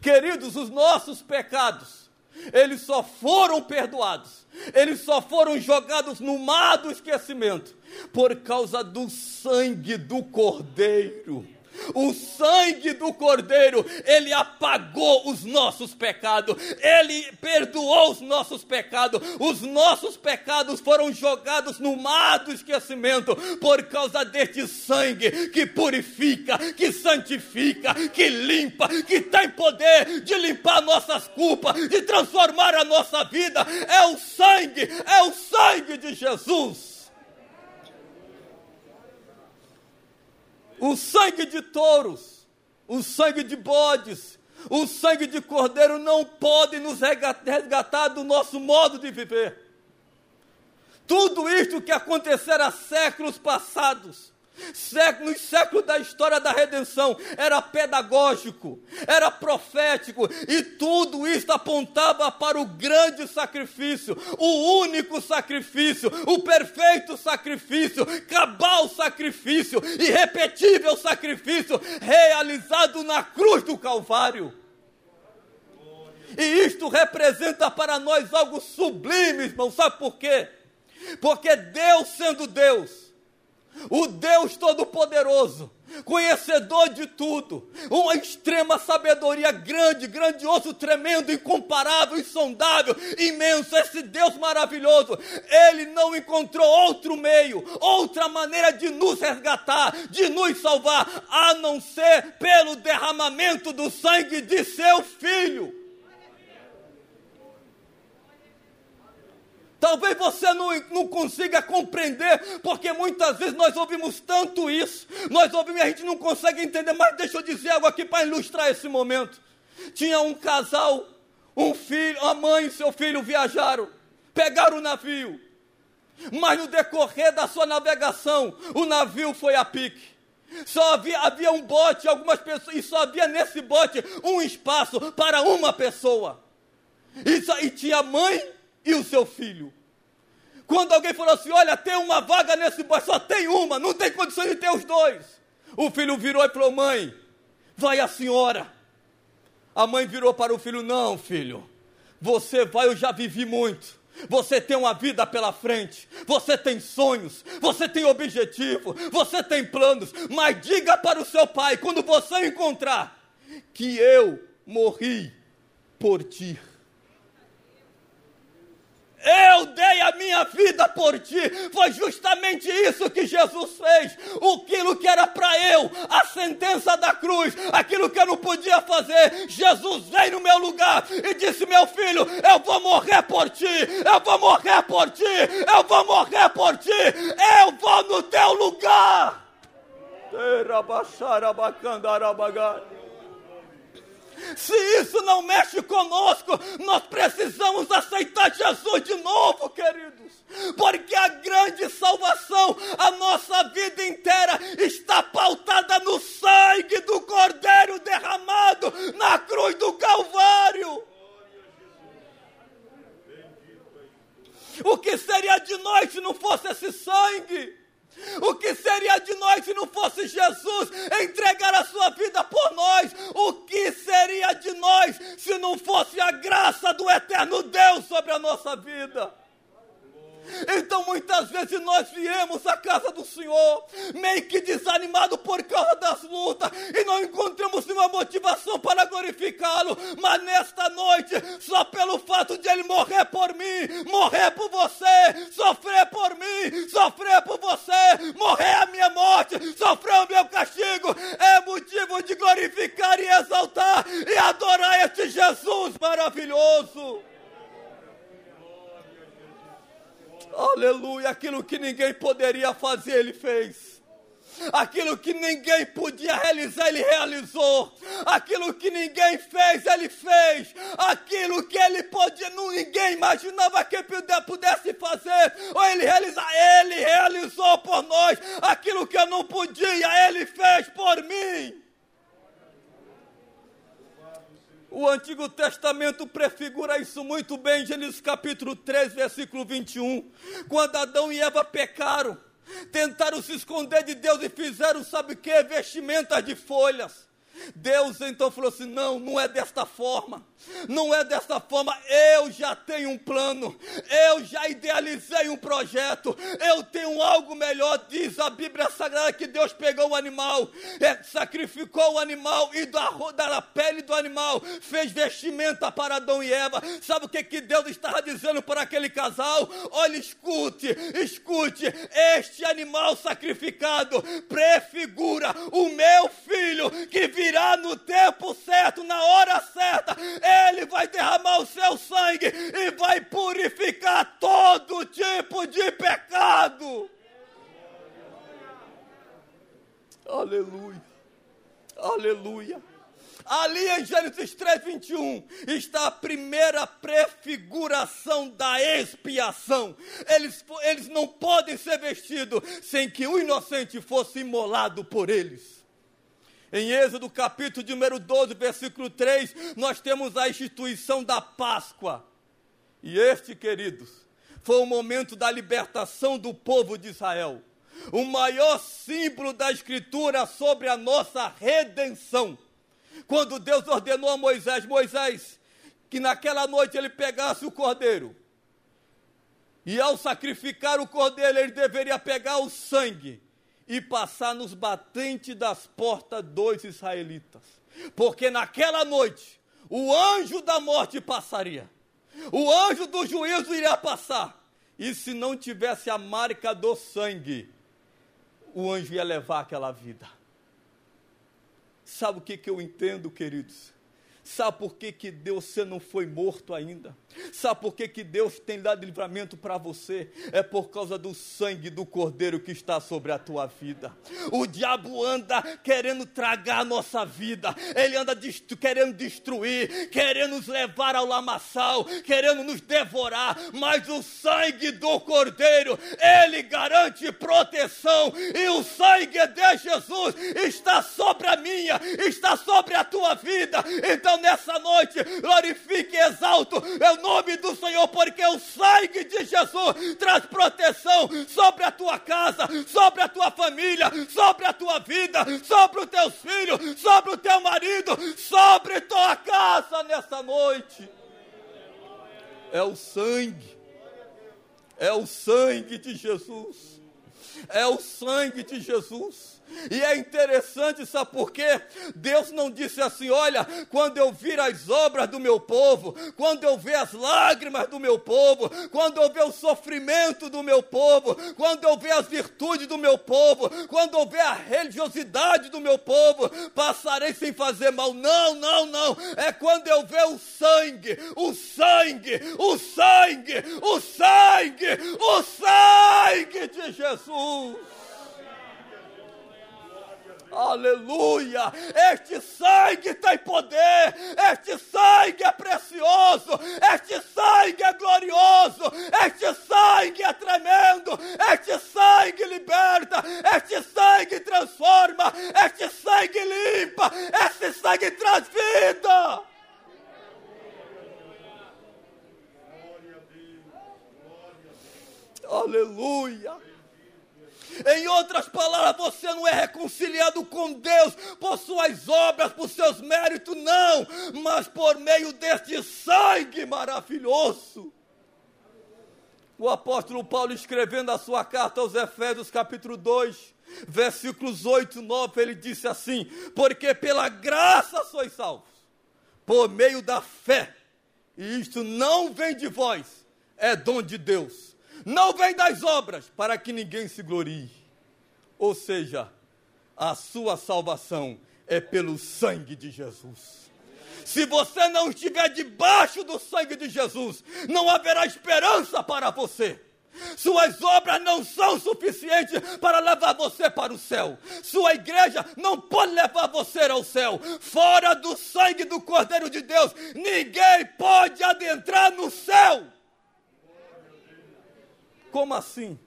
Queridos, os nossos pecados, eles só foram perdoados eles só foram jogados no mar do esquecimento por causa do sangue do Cordeiro. O sangue do Cordeiro, ele apagou os nossos pecados, ele perdoou os nossos pecados, os nossos pecados foram jogados no mar do esquecimento por causa deste sangue que purifica, que santifica, que limpa, que tem poder de limpar nossas culpas, de transformar a nossa vida. É o sangue, é o sangue de Jesus. O sangue de touros, o sangue de bodes, o sangue de cordeiro não pode nos resgatar do nosso modo de viver. Tudo isto que acontecera séculos passados, nos séculos da história da redenção, era pedagógico, era profético, e tudo isso apontava para o grande sacrifício, o único sacrifício, o perfeito sacrifício, cabal sacrifício, irrepetível sacrifício, realizado na cruz do Calvário. E isto representa para nós algo sublime, irmão, sabe por quê? Porque Deus, sendo Deus, o Deus Todo-Poderoso, conhecedor de tudo, uma extrema sabedoria grande, grandioso, tremendo, incomparável, insondável, imenso, esse Deus maravilhoso, ele não encontrou outro meio, outra maneira de nos resgatar, de nos salvar, a não ser pelo derramamento do sangue de seu filho. Talvez você não, não consiga compreender, porque muitas vezes nós ouvimos tanto isso, nós ouvimos e a gente não consegue entender, mas deixa eu dizer algo aqui para ilustrar esse momento. Tinha um casal, Um filho, a mãe e seu filho viajaram, pegaram o navio. Mas no decorrer da sua navegação, o navio foi a pique. Só havia, havia um bote, algumas pessoas, e só havia nesse bote um espaço para uma pessoa. E, só, e tinha a mãe e o seu filho. Quando alguém falou assim: Olha, tem uma vaga nesse bote, só tem uma, não tem condições de ter os dois. O filho virou e falou: Mãe, vai a senhora. A mãe virou para o filho: Não, filho, você vai, eu já vivi muito. Você tem uma vida pela frente, você tem sonhos, você tem objetivo, você tem planos, mas diga para o seu pai, quando você encontrar, que eu morri por ti. Eu dei a minha vida por ti. Foi justamente isso que Jesus fez. Aquilo que era para eu, a sentença da cruz, aquilo que eu não podia fazer. Jesus veio no meu lugar e disse: Meu filho, eu vou morrer por ti. Eu vou morrer por ti. Eu vou morrer por ti. Eu vou no teu lugar. Se isso não mexe conosco, nós precisamos aceitar Jesus de novo, queridos. Porque a grande salvação, a nossa vida inteira, está pautada no sangue do Cordeiro derramado na cruz do Calvário. O que seria de nós se não fosse esse sangue? O que seria de nós se não fosse Jesus entregar a sua vida por nós? O que seria de nós se não fosse a graça do eterno Deus sobre a nossa vida? Então muitas vezes nós viemos à casa do Senhor, meio que desanimado por causa das lutas, e não encontramos nenhuma motivação para glorificá-lo. Mas nesta noite, só pelo fato de ele morrer por mim, morrer por você, sofrer por mim, sofrer por você, morrer a minha morte, sofrer o meu castigo, é motivo de glorificar e exaltar e adorar este Jesus maravilhoso. Aleluia, aquilo que ninguém poderia fazer, ele fez. Aquilo que ninguém podia realizar, ele realizou. Aquilo que ninguém fez, ele fez. Aquilo que ele podia, ninguém imaginava que pudesse fazer, ou ele realizar, ele realizou por nós. Aquilo que eu não podia, ele fez por mim. O Antigo Testamento prefigura isso muito bem, Gênesis capítulo 3, versículo 21. Quando Adão e Eva pecaram, tentaram se esconder de Deus e fizeram, sabe o que? Vestimentas de folhas. Deus então falou assim: não, não é desta forma. Não é desta forma, eu já tenho um plano, eu já idealizei um projeto, eu tenho algo melhor. Diz a Bíblia Sagrada que Deus pegou o animal, é, sacrificou o animal e da, da pele do animal fez vestimenta para Adão e Eva. Sabe o que, que Deus estava dizendo para aquele casal? Olha, escute, escute, este animal sacrificado prefigura o meu filho que virá no tempo certo, na hora certa ele vai derramar o seu sangue e vai purificar todo tipo de pecado. Aleluia. Aleluia. Ali em Gênesis 3, 21, está a primeira prefiguração da expiação. Eles, eles não podem ser vestidos sem que o inocente fosse imolado por eles. Em Êxodo capítulo número 12, versículo 3, nós temos a instituição da Páscoa. E este, queridos, foi o momento da libertação do povo de Israel. O maior símbolo da Escritura sobre a nossa redenção. Quando Deus ordenou a Moisés, Moisés, que naquela noite ele pegasse o cordeiro. E ao sacrificar o cordeiro, ele deveria pegar o sangue e passar nos batentes das portas dos israelitas. Porque naquela noite o anjo da morte passaria, o anjo do juízo iria passar, e se não tivesse a marca do sangue, o anjo ia levar aquela vida. Sabe o que, que eu entendo, queridos? Sabe por que, que Deus você não foi morto ainda? Sabe por que, que Deus tem dado livramento para você? É por causa do sangue do Cordeiro que está sobre a tua vida. O diabo anda querendo tragar a nossa vida, ele anda querendo destruir, querendo nos levar ao lamaçal, querendo nos devorar, mas o sangue do Cordeiro, ele garante proteção, e o sangue de Jesus está sobre a minha, está sobre a tua vida. Então nessa noite, glorifique e exalto o nome do Senhor, porque o sangue de Jesus traz proteção sobre a tua casa, sobre a tua família, sobre a tua vida, sobre os teus filhos, sobre o teu marido, sobre tua casa nessa noite. É o sangue, é o sangue de Jesus, é o sangue de Jesus. E é interessante, sabe por quê? Deus não disse assim: olha, quando eu vir as obras do meu povo, quando eu ver as lágrimas do meu povo, quando eu ver o sofrimento do meu povo, quando eu ver as virtudes do meu povo, quando eu ver a religiosidade do meu povo, passarei sem fazer mal. Não, não, não. É quando eu ver o sangue, o sangue, o sangue, o sangue, o sangue de Jesus. Aleluia! Este sangue tem poder, este sangue é precioso, este sangue é glorioso, este sangue é tremendo, este sangue liberta, este sangue transforma, este sangue limpa, este sangue traz vida. Aleluia! Em outras palavras, você não é reconciliado com Deus por suas obras, por seus méritos, não, mas por meio deste sangue maravilhoso. O apóstolo Paulo, escrevendo a sua carta aos Efésios, capítulo 2, versículos 8 e 9, ele disse assim: Porque pela graça sois salvos, por meio da fé, e isto não vem de vós, é dom de Deus não vem das obras, para que ninguém se glorie. Ou seja, a sua salvação é pelo sangue de Jesus. Se você não estiver debaixo do sangue de Jesus, não haverá esperança para você. Suas obras não são suficientes para levar você para o céu. Sua igreja não pode levar você ao céu. Fora do sangue do Cordeiro de Deus, ninguém pode adentrar no céu. Como assim?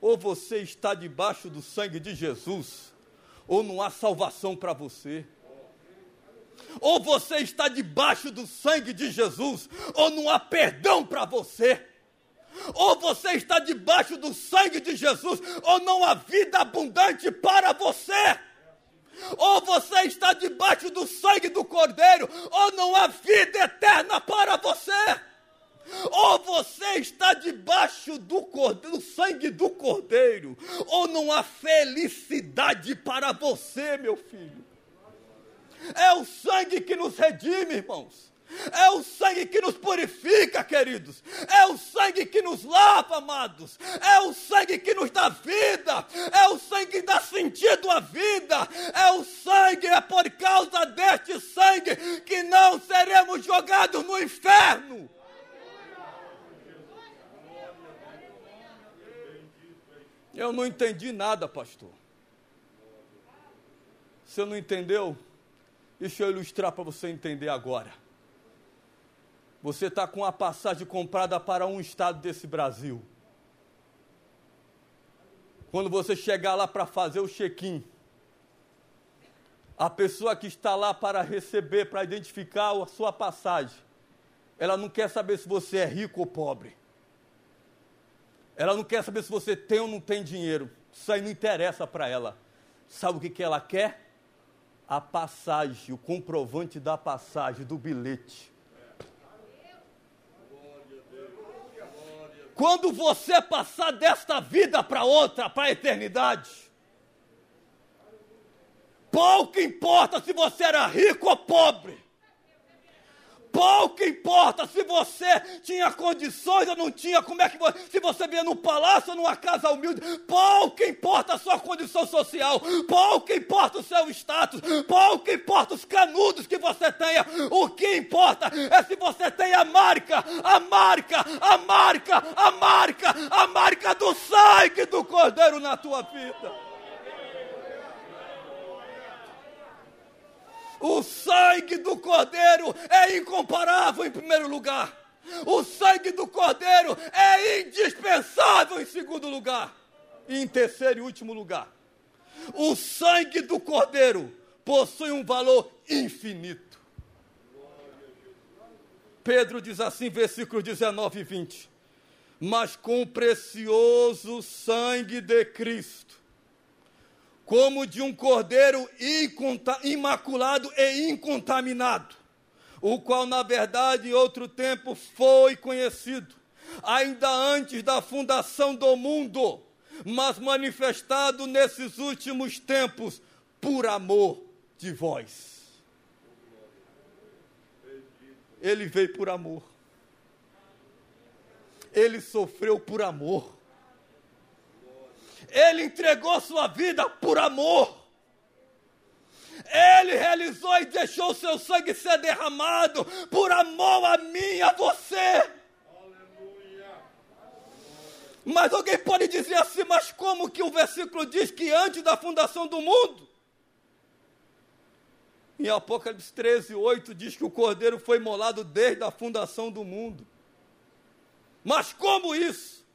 Ou você está debaixo do sangue de Jesus, ou não há salvação para você. Ou você está debaixo do sangue de Jesus, ou não há perdão para você. Ou você está debaixo do sangue de Jesus, ou não há vida abundante para você. Ou você está debaixo do sangue do Cordeiro, ou não há vida eterna para você. Ou você está debaixo do, cordeiro, do sangue do cordeiro, ou não há felicidade para você, meu filho. É o sangue que nos redime, irmãos. É o sangue que nos purifica, queridos. É o sangue que nos lava, amados. É o sangue que nos dá vida. É o sangue que dá sentido à vida. É o sangue, é por causa deste sangue que não seremos jogados no inferno. Eu não entendi nada, pastor. Você não entendeu? Deixa eu ilustrar para você entender agora. Você está com a passagem comprada para um estado desse Brasil. Quando você chegar lá para fazer o check-in, a pessoa que está lá para receber, para identificar a sua passagem, ela não quer saber se você é rico ou pobre. Ela não quer saber se você tem ou não tem dinheiro. Isso aí não interessa para ela. Sabe o que, que ela quer? A passagem, o comprovante da passagem, do bilhete. Quando você passar desta vida para outra, para a eternidade, pouco importa se você era rico ou pobre Pouco importa se você tinha condições ou não tinha, como é que você, se você vinha num palácio ou numa casa humilde, pouco importa a sua condição social, pouco importa o seu status, pouco importa os canudos que você tenha, o que importa é se você tem a marca, a marca, a marca, a marca, a marca do sangue do Cordeiro na tua vida. O sangue do Cordeiro é incomparável em primeiro lugar. O sangue do Cordeiro é indispensável em segundo lugar. E em terceiro e último lugar, o sangue do Cordeiro possui um valor infinito. Pedro diz assim, versículos 19 e 20: Mas com o precioso sangue de Cristo como de um cordeiro imaculado e incontaminado, o qual, na verdade, em outro tempo foi conhecido, ainda antes da fundação do mundo, mas manifestado nesses últimos tempos por amor de vós. Ele veio por amor. Ele sofreu por amor. Ele entregou sua vida por amor. Ele realizou e deixou seu sangue ser derramado por amor a mim e a você. Mas alguém pode dizer assim, mas como que o versículo diz que antes da fundação do mundo? Em Apocalipse 13, 8 diz que o cordeiro foi molado desde a fundação do mundo. Mas como isso?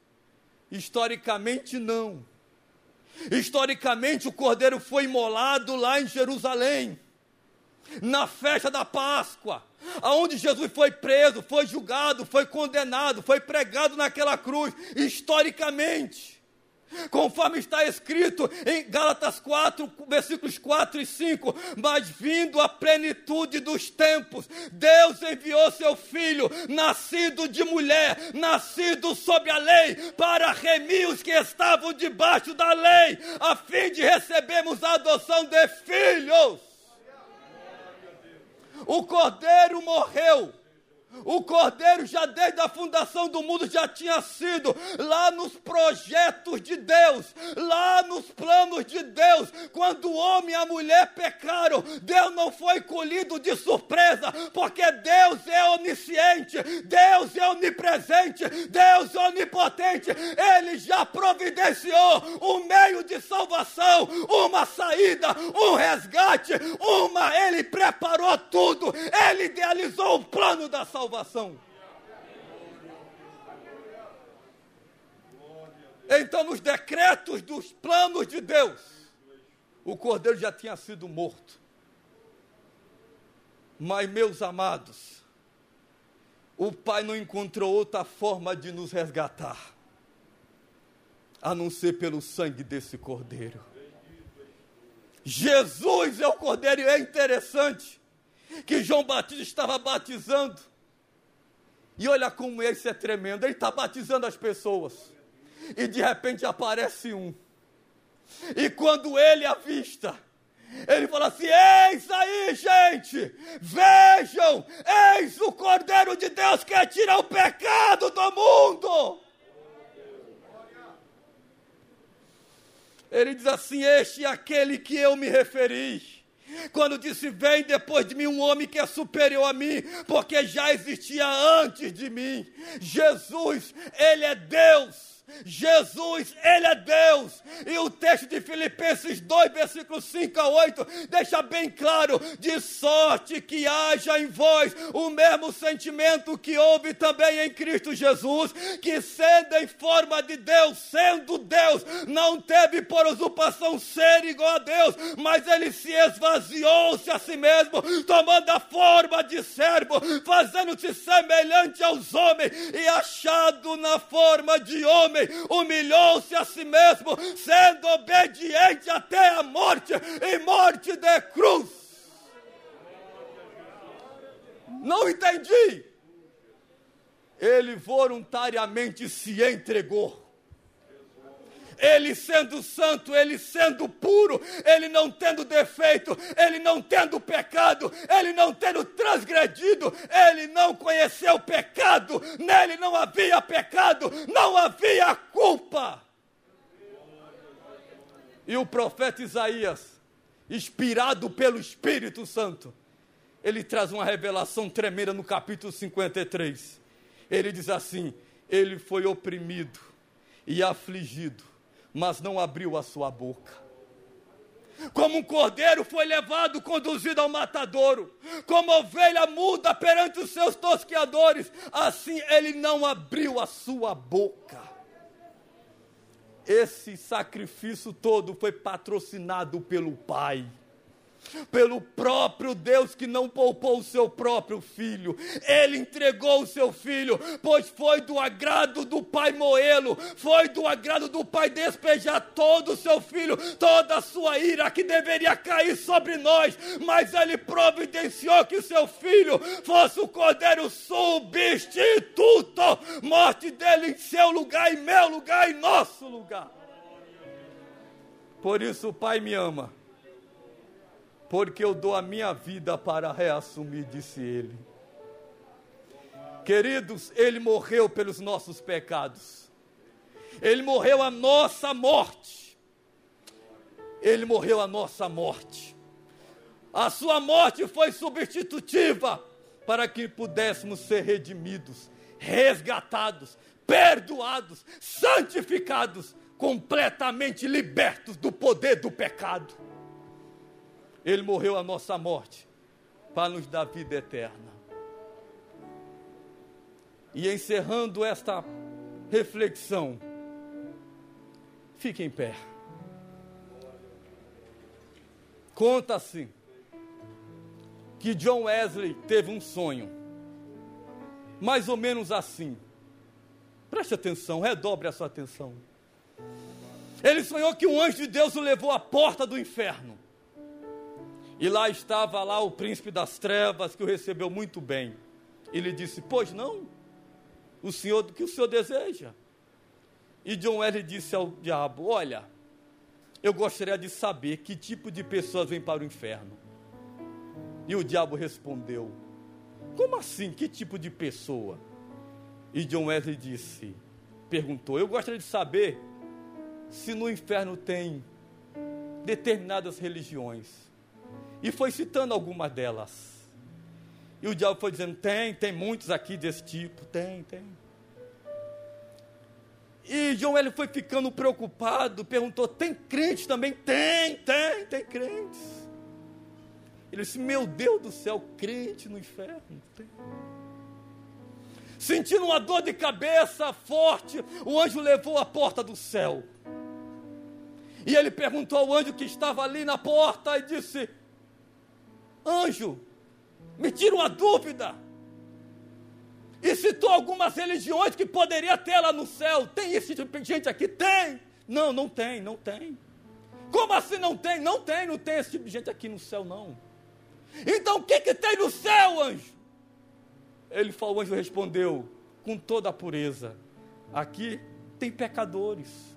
Historicamente não. Historicamente, o cordeiro foi imolado lá em Jerusalém, na festa da Páscoa, aonde Jesus foi preso, foi julgado, foi condenado, foi pregado naquela cruz, historicamente. Conforme está escrito em Gálatas 4, versículos 4 e 5, mas vindo a plenitude dos tempos, Deus enviou seu filho, nascido de mulher, nascido sob a lei, para remir os que estavam debaixo da lei, a fim de recebermos a adoção de filhos. O cordeiro morreu o Cordeiro já desde a fundação do mundo já tinha sido lá nos projetos de Deus, lá nos planos de Deus. Quando o homem e a mulher pecaram, Deus não foi colhido de surpresa, porque Deus é onisciente, Deus é onipresente, Deus é onipotente. Ele já providenciou um meio de salvação, uma saída, um resgate, uma ele preparou tudo. Ele idealizou o plano da salvação salvação. Então, nos decretos dos planos de Deus, o cordeiro já tinha sido morto. Mas, meus amados, o Pai não encontrou outra forma de nos resgatar, a não ser pelo sangue desse cordeiro. Jesus é o cordeiro, e é interessante que João Batista estava batizando e olha como esse é tremendo. Ele está batizando as pessoas. E de repente aparece um. E quando ele avista, ele fala assim: Eis aí, gente! Vejam! Eis o Cordeiro de Deus que tira o pecado do mundo! Ele diz assim: Este é aquele que eu me referi. Quando disse: Vem depois de mim um homem que é superior a mim, porque já existia antes de mim. Jesus, Ele é Deus. Jesus, Ele é Deus. E o texto de Filipenses 2, versículos 5 a 8, deixa bem claro: de sorte que haja em vós o mesmo sentimento que houve também em Cristo Jesus, que sendo em forma de Deus, sendo Deus, não teve por usurpação ser igual a Deus, mas ele se esvaziou-se a si mesmo, tomando a forma de servo, fazendo-se semelhante aos homens e achado na forma de homem homem, humilhou-se a si mesmo, sendo obediente até a morte e morte de cruz. Não entendi. Ele voluntariamente se entregou. Ele sendo santo, ele sendo puro, ele não tendo defeito, ele não tendo pecado, ele não tendo transgredido, ele não conheceu pecado, nele não havia pecado, não havia culpa. E o profeta Isaías, inspirado pelo Espírito Santo, ele traz uma revelação tremenda no capítulo 53. Ele diz assim: Ele foi oprimido e afligido mas não abriu a sua boca. Como um cordeiro foi levado, conduzido ao matadouro, como ovelha muda perante os seus tosqueadores, assim ele não abriu a sua boca. Esse sacrifício todo foi patrocinado pelo Pai pelo próprio Deus que não poupou o seu próprio filho. Ele entregou o seu filho, pois foi do agrado do pai moê-lo, foi do agrado do pai despejar todo o seu filho, toda a sua ira que deveria cair sobre nós, mas ele providenciou que o seu filho fosse o cordeiro substituto, morte dele em seu lugar, em meu lugar, em nosso lugar. Por isso o Pai me ama porque eu dou a minha vida para reassumir, disse ele. Queridos, ele morreu pelos nossos pecados. Ele morreu a nossa morte. Ele morreu a nossa morte. A sua morte foi substitutiva para que pudéssemos ser redimidos, resgatados, perdoados, santificados, completamente libertos do poder do pecado. Ele morreu a nossa morte para nos dar vida eterna. E encerrando esta reflexão, fique em pé. Conta-se que John Wesley teve um sonho, mais ou menos assim. Preste atenção, redobre a sua atenção. Ele sonhou que um anjo de Deus o levou à porta do inferno. E lá estava lá o príncipe das trevas, que o recebeu muito bem. E lhe disse: Pois não, o senhor, o que o senhor deseja? E John Wesley disse ao diabo: Olha, eu gostaria de saber que tipo de pessoas vêm para o inferno. E o diabo respondeu: Como assim? Que tipo de pessoa? E John Wesley disse: Perguntou: Eu gostaria de saber se no inferno tem determinadas religiões e foi citando algumas delas. E o diabo foi dizendo: tem, tem muitos aqui desse tipo, tem, tem. E João ele foi ficando preocupado, perguntou: tem crentes também? Tem, tem, tem crentes. Ele disse: Meu Deus do céu, crente no inferno? Tem. Sentindo uma dor de cabeça forte, o anjo levou a porta do céu. E ele perguntou ao anjo que estava ali na porta e disse: Anjo, me tira uma dúvida. E citou algumas religiões que poderia ter lá no céu. Tem esse tipo de gente aqui? Tem. Não, não tem, não tem. Como assim não tem? Não tem, não tem esse tipo de gente aqui no céu, não. Então o que, que tem no céu, anjo? Ele falou, o anjo respondeu, com toda a pureza: Aqui tem pecadores.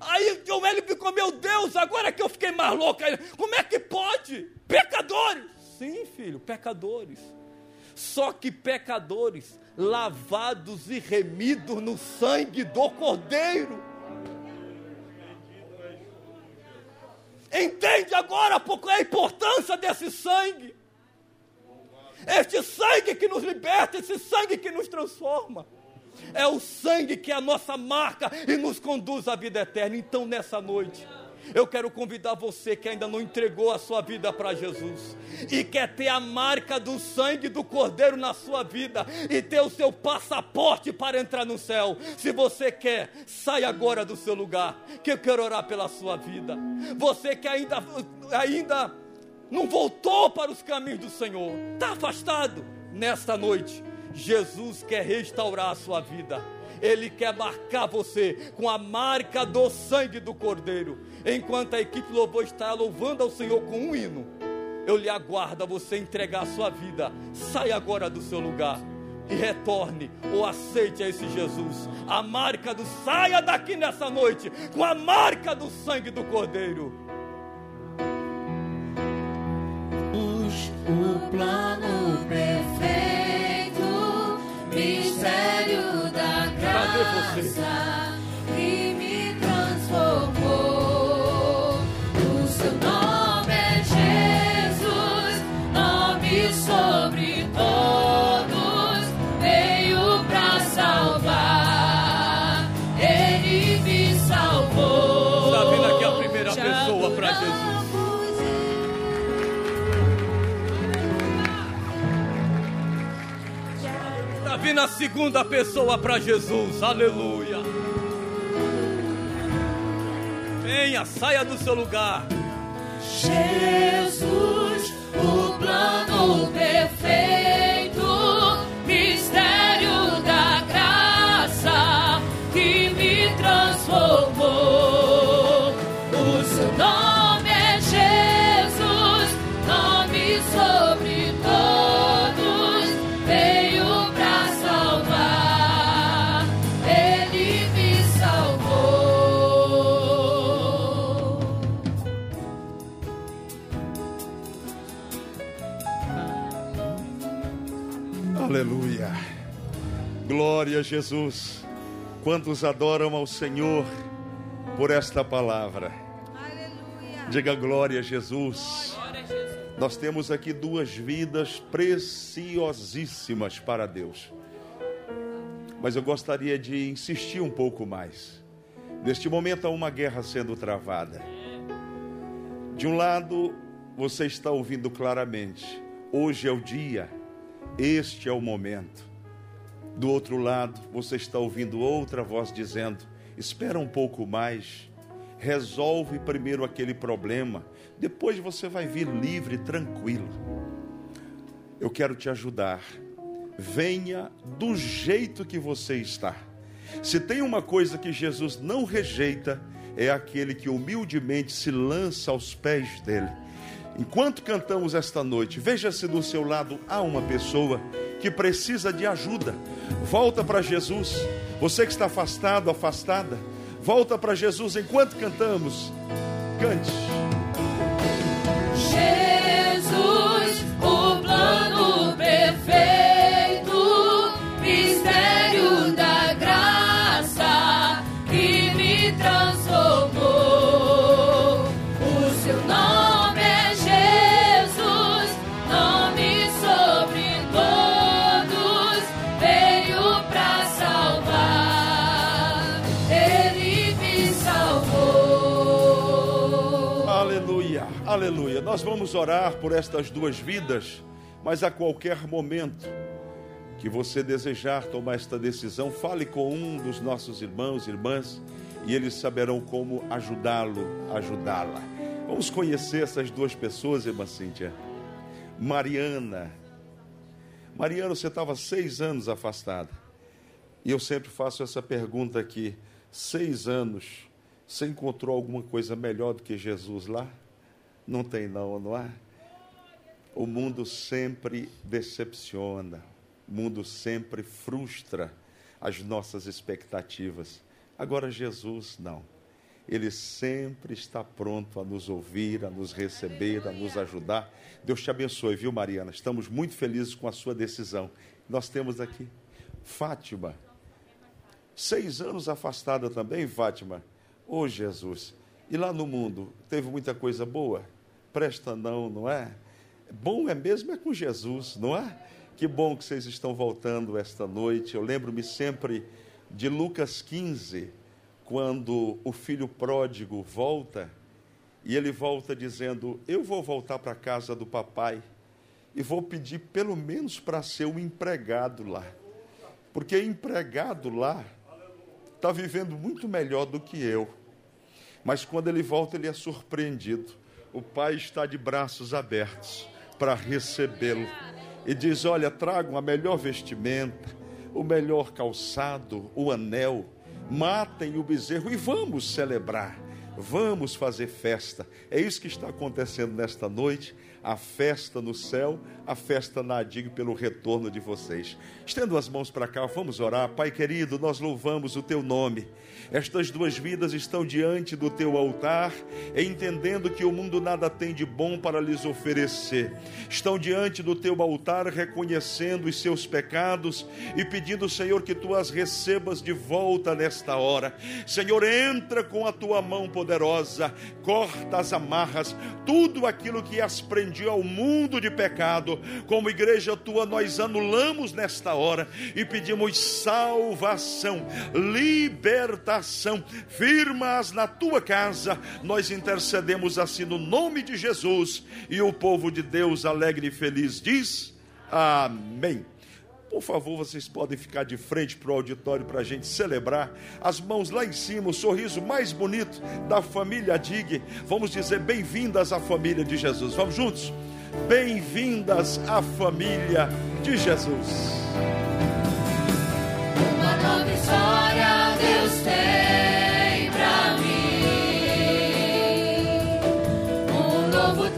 Aí John L ficou, meu Deus, agora que eu fiquei mais louco, como é que pode? Pecadores! Sim, filho, pecadores. Só que pecadores lavados e remidos no sangue do Cordeiro. Entende agora é a importância desse sangue? Este sangue que nos liberta, esse sangue que nos transforma. É o sangue que é a nossa marca e nos conduz à vida eterna. Então, nessa noite, eu quero convidar você que ainda não entregou a sua vida para Jesus e quer ter a marca do sangue do Cordeiro na sua vida e ter o seu passaporte para entrar no céu. Se você quer, saia agora do seu lugar, que eu quero orar pela sua vida. Você que ainda ainda não voltou para os caminhos do Senhor, está afastado nesta noite. Jesus quer restaurar a sua vida. Ele quer marcar você com a marca do sangue do Cordeiro. Enquanto a equipe louvor está louvando ao Senhor com um hino, eu lhe aguardo a você entregar a sua vida. Saia agora do seu lugar. e retorne ou aceite a esse Jesus. A marca do saia daqui nessa noite com a marca do sangue do Cordeiro. O plano perfeito, mistério da Cadê você? Está vindo a segunda pessoa para Jesus. Aleluia. Venha, saia do seu lugar. Jesus, o plano perfeito, Glória a Jesus. Quantos adoram ao Senhor por esta palavra? Aleluia. Diga glória a Jesus. Nós temos aqui duas vidas preciosíssimas para Deus. Mas eu gostaria de insistir um pouco mais. Neste momento há uma guerra sendo travada. De um lado, você está ouvindo claramente: hoje é o dia, este é o momento. Do outro lado, você está ouvindo outra voz dizendo: espera um pouco mais, resolve primeiro aquele problema, depois você vai vir livre, tranquilo. Eu quero te ajudar. Venha do jeito que você está. Se tem uma coisa que Jesus não rejeita, é aquele que humildemente se lança aos pés dele. Enquanto cantamos esta noite, veja se do seu lado há uma pessoa que precisa de ajuda. Volta para Jesus. Você que está afastado, afastada, volta para Jesus enquanto cantamos. Cante. Nós vamos orar por estas duas vidas, mas a qualquer momento que você desejar tomar esta decisão, fale com um dos nossos irmãos e irmãs e eles saberão como ajudá-lo, ajudá-la. Vamos conhecer essas duas pessoas, irmã Cíntia. Mariana. Mariana, você estava seis anos afastada. E eu sempre faço essa pergunta aqui: seis anos, você encontrou alguma coisa melhor do que Jesus lá? Não tem, não, não é? O mundo sempre decepciona, o mundo sempre frustra as nossas expectativas. Agora, Jesus não. Ele sempre está pronto a nos ouvir, a nos receber, a nos ajudar. Deus te abençoe, viu, Mariana? Estamos muito felizes com a sua decisão. Nós temos aqui Fátima, seis anos afastada também, Fátima. Ô Jesus, e lá no mundo teve muita coisa boa? Presta não, não é? Bom é mesmo é com Jesus, não é? Que bom que vocês estão voltando esta noite. Eu lembro-me sempre de Lucas 15, quando o filho pródigo volta e ele volta dizendo: Eu vou voltar para a casa do papai e vou pedir pelo menos para ser um empregado lá. Porque empregado lá está vivendo muito melhor do que eu. Mas quando ele volta, ele é surpreendido. O pai está de braços abertos para recebê-lo e diz: Olha, tragam a melhor vestimenta, o melhor calçado, o anel, matem o bezerro e vamos celebrar. Vamos fazer festa. É isso que está acontecendo nesta noite. A festa no céu, a festa na ADIG pelo retorno de vocês. Estendo as mãos para cá, vamos orar. Pai querido, nós louvamos o teu nome. Estas duas vidas estão diante do teu altar, entendendo que o mundo nada tem de bom para lhes oferecer. Estão diante do teu altar, reconhecendo os seus pecados e pedindo, Senhor, que tu as recebas de volta nesta hora. Senhor, entra com a tua mão poderosa, corta as amarras, tudo aquilo que as prendia ao mundo de pecado. Como igreja tua, nós anulamos nesta hora e pedimos salvação, libertação, firmas na tua casa. Nós intercedemos assim no nome de Jesus e o povo de Deus alegre e feliz diz: Amém. Por favor, vocês podem ficar de frente para o auditório para a gente celebrar. As mãos lá em cima, o sorriso mais bonito da família Dig. Vamos dizer bem-vindas à família de Jesus. Vamos juntos? Bem-vindas à família de Jesus. Uma nova história Deus tem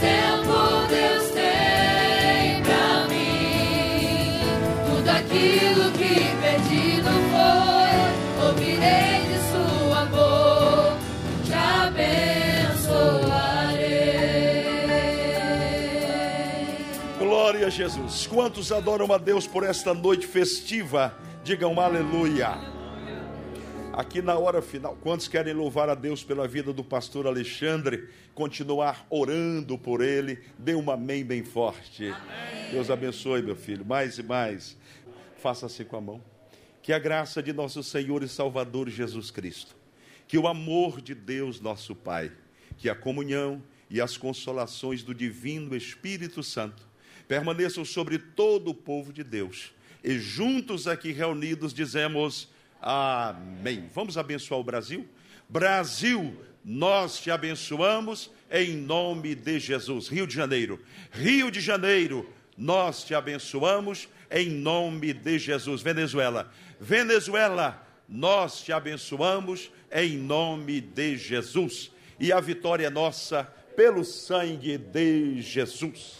tempo Deus aquilo que perdido foi, ouvirei de sua boca, te abençoarei. Glória a Jesus. Quantos adoram a Deus por esta noite festiva? Digam aleluia. Aqui na hora final, quantos querem louvar a Deus pela vida do pastor Alexandre? Continuar orando por ele? Dê um amém bem forte. Deus abençoe, meu filho, mais e mais. Faça assim com a mão. Que a graça de nosso Senhor e Salvador Jesus Cristo, que o amor de Deus, nosso Pai, que a comunhão e as consolações do Divino Espírito Santo permaneçam sobre todo o povo de Deus. E juntos aqui reunidos dizemos amém. Vamos abençoar o Brasil? Brasil, nós te abençoamos em nome de Jesus. Rio de Janeiro, Rio de Janeiro, nós te abençoamos em nome de Jesus. Venezuela, Venezuela, nós te abençoamos em nome de Jesus. E a vitória é nossa pelo sangue de Jesus.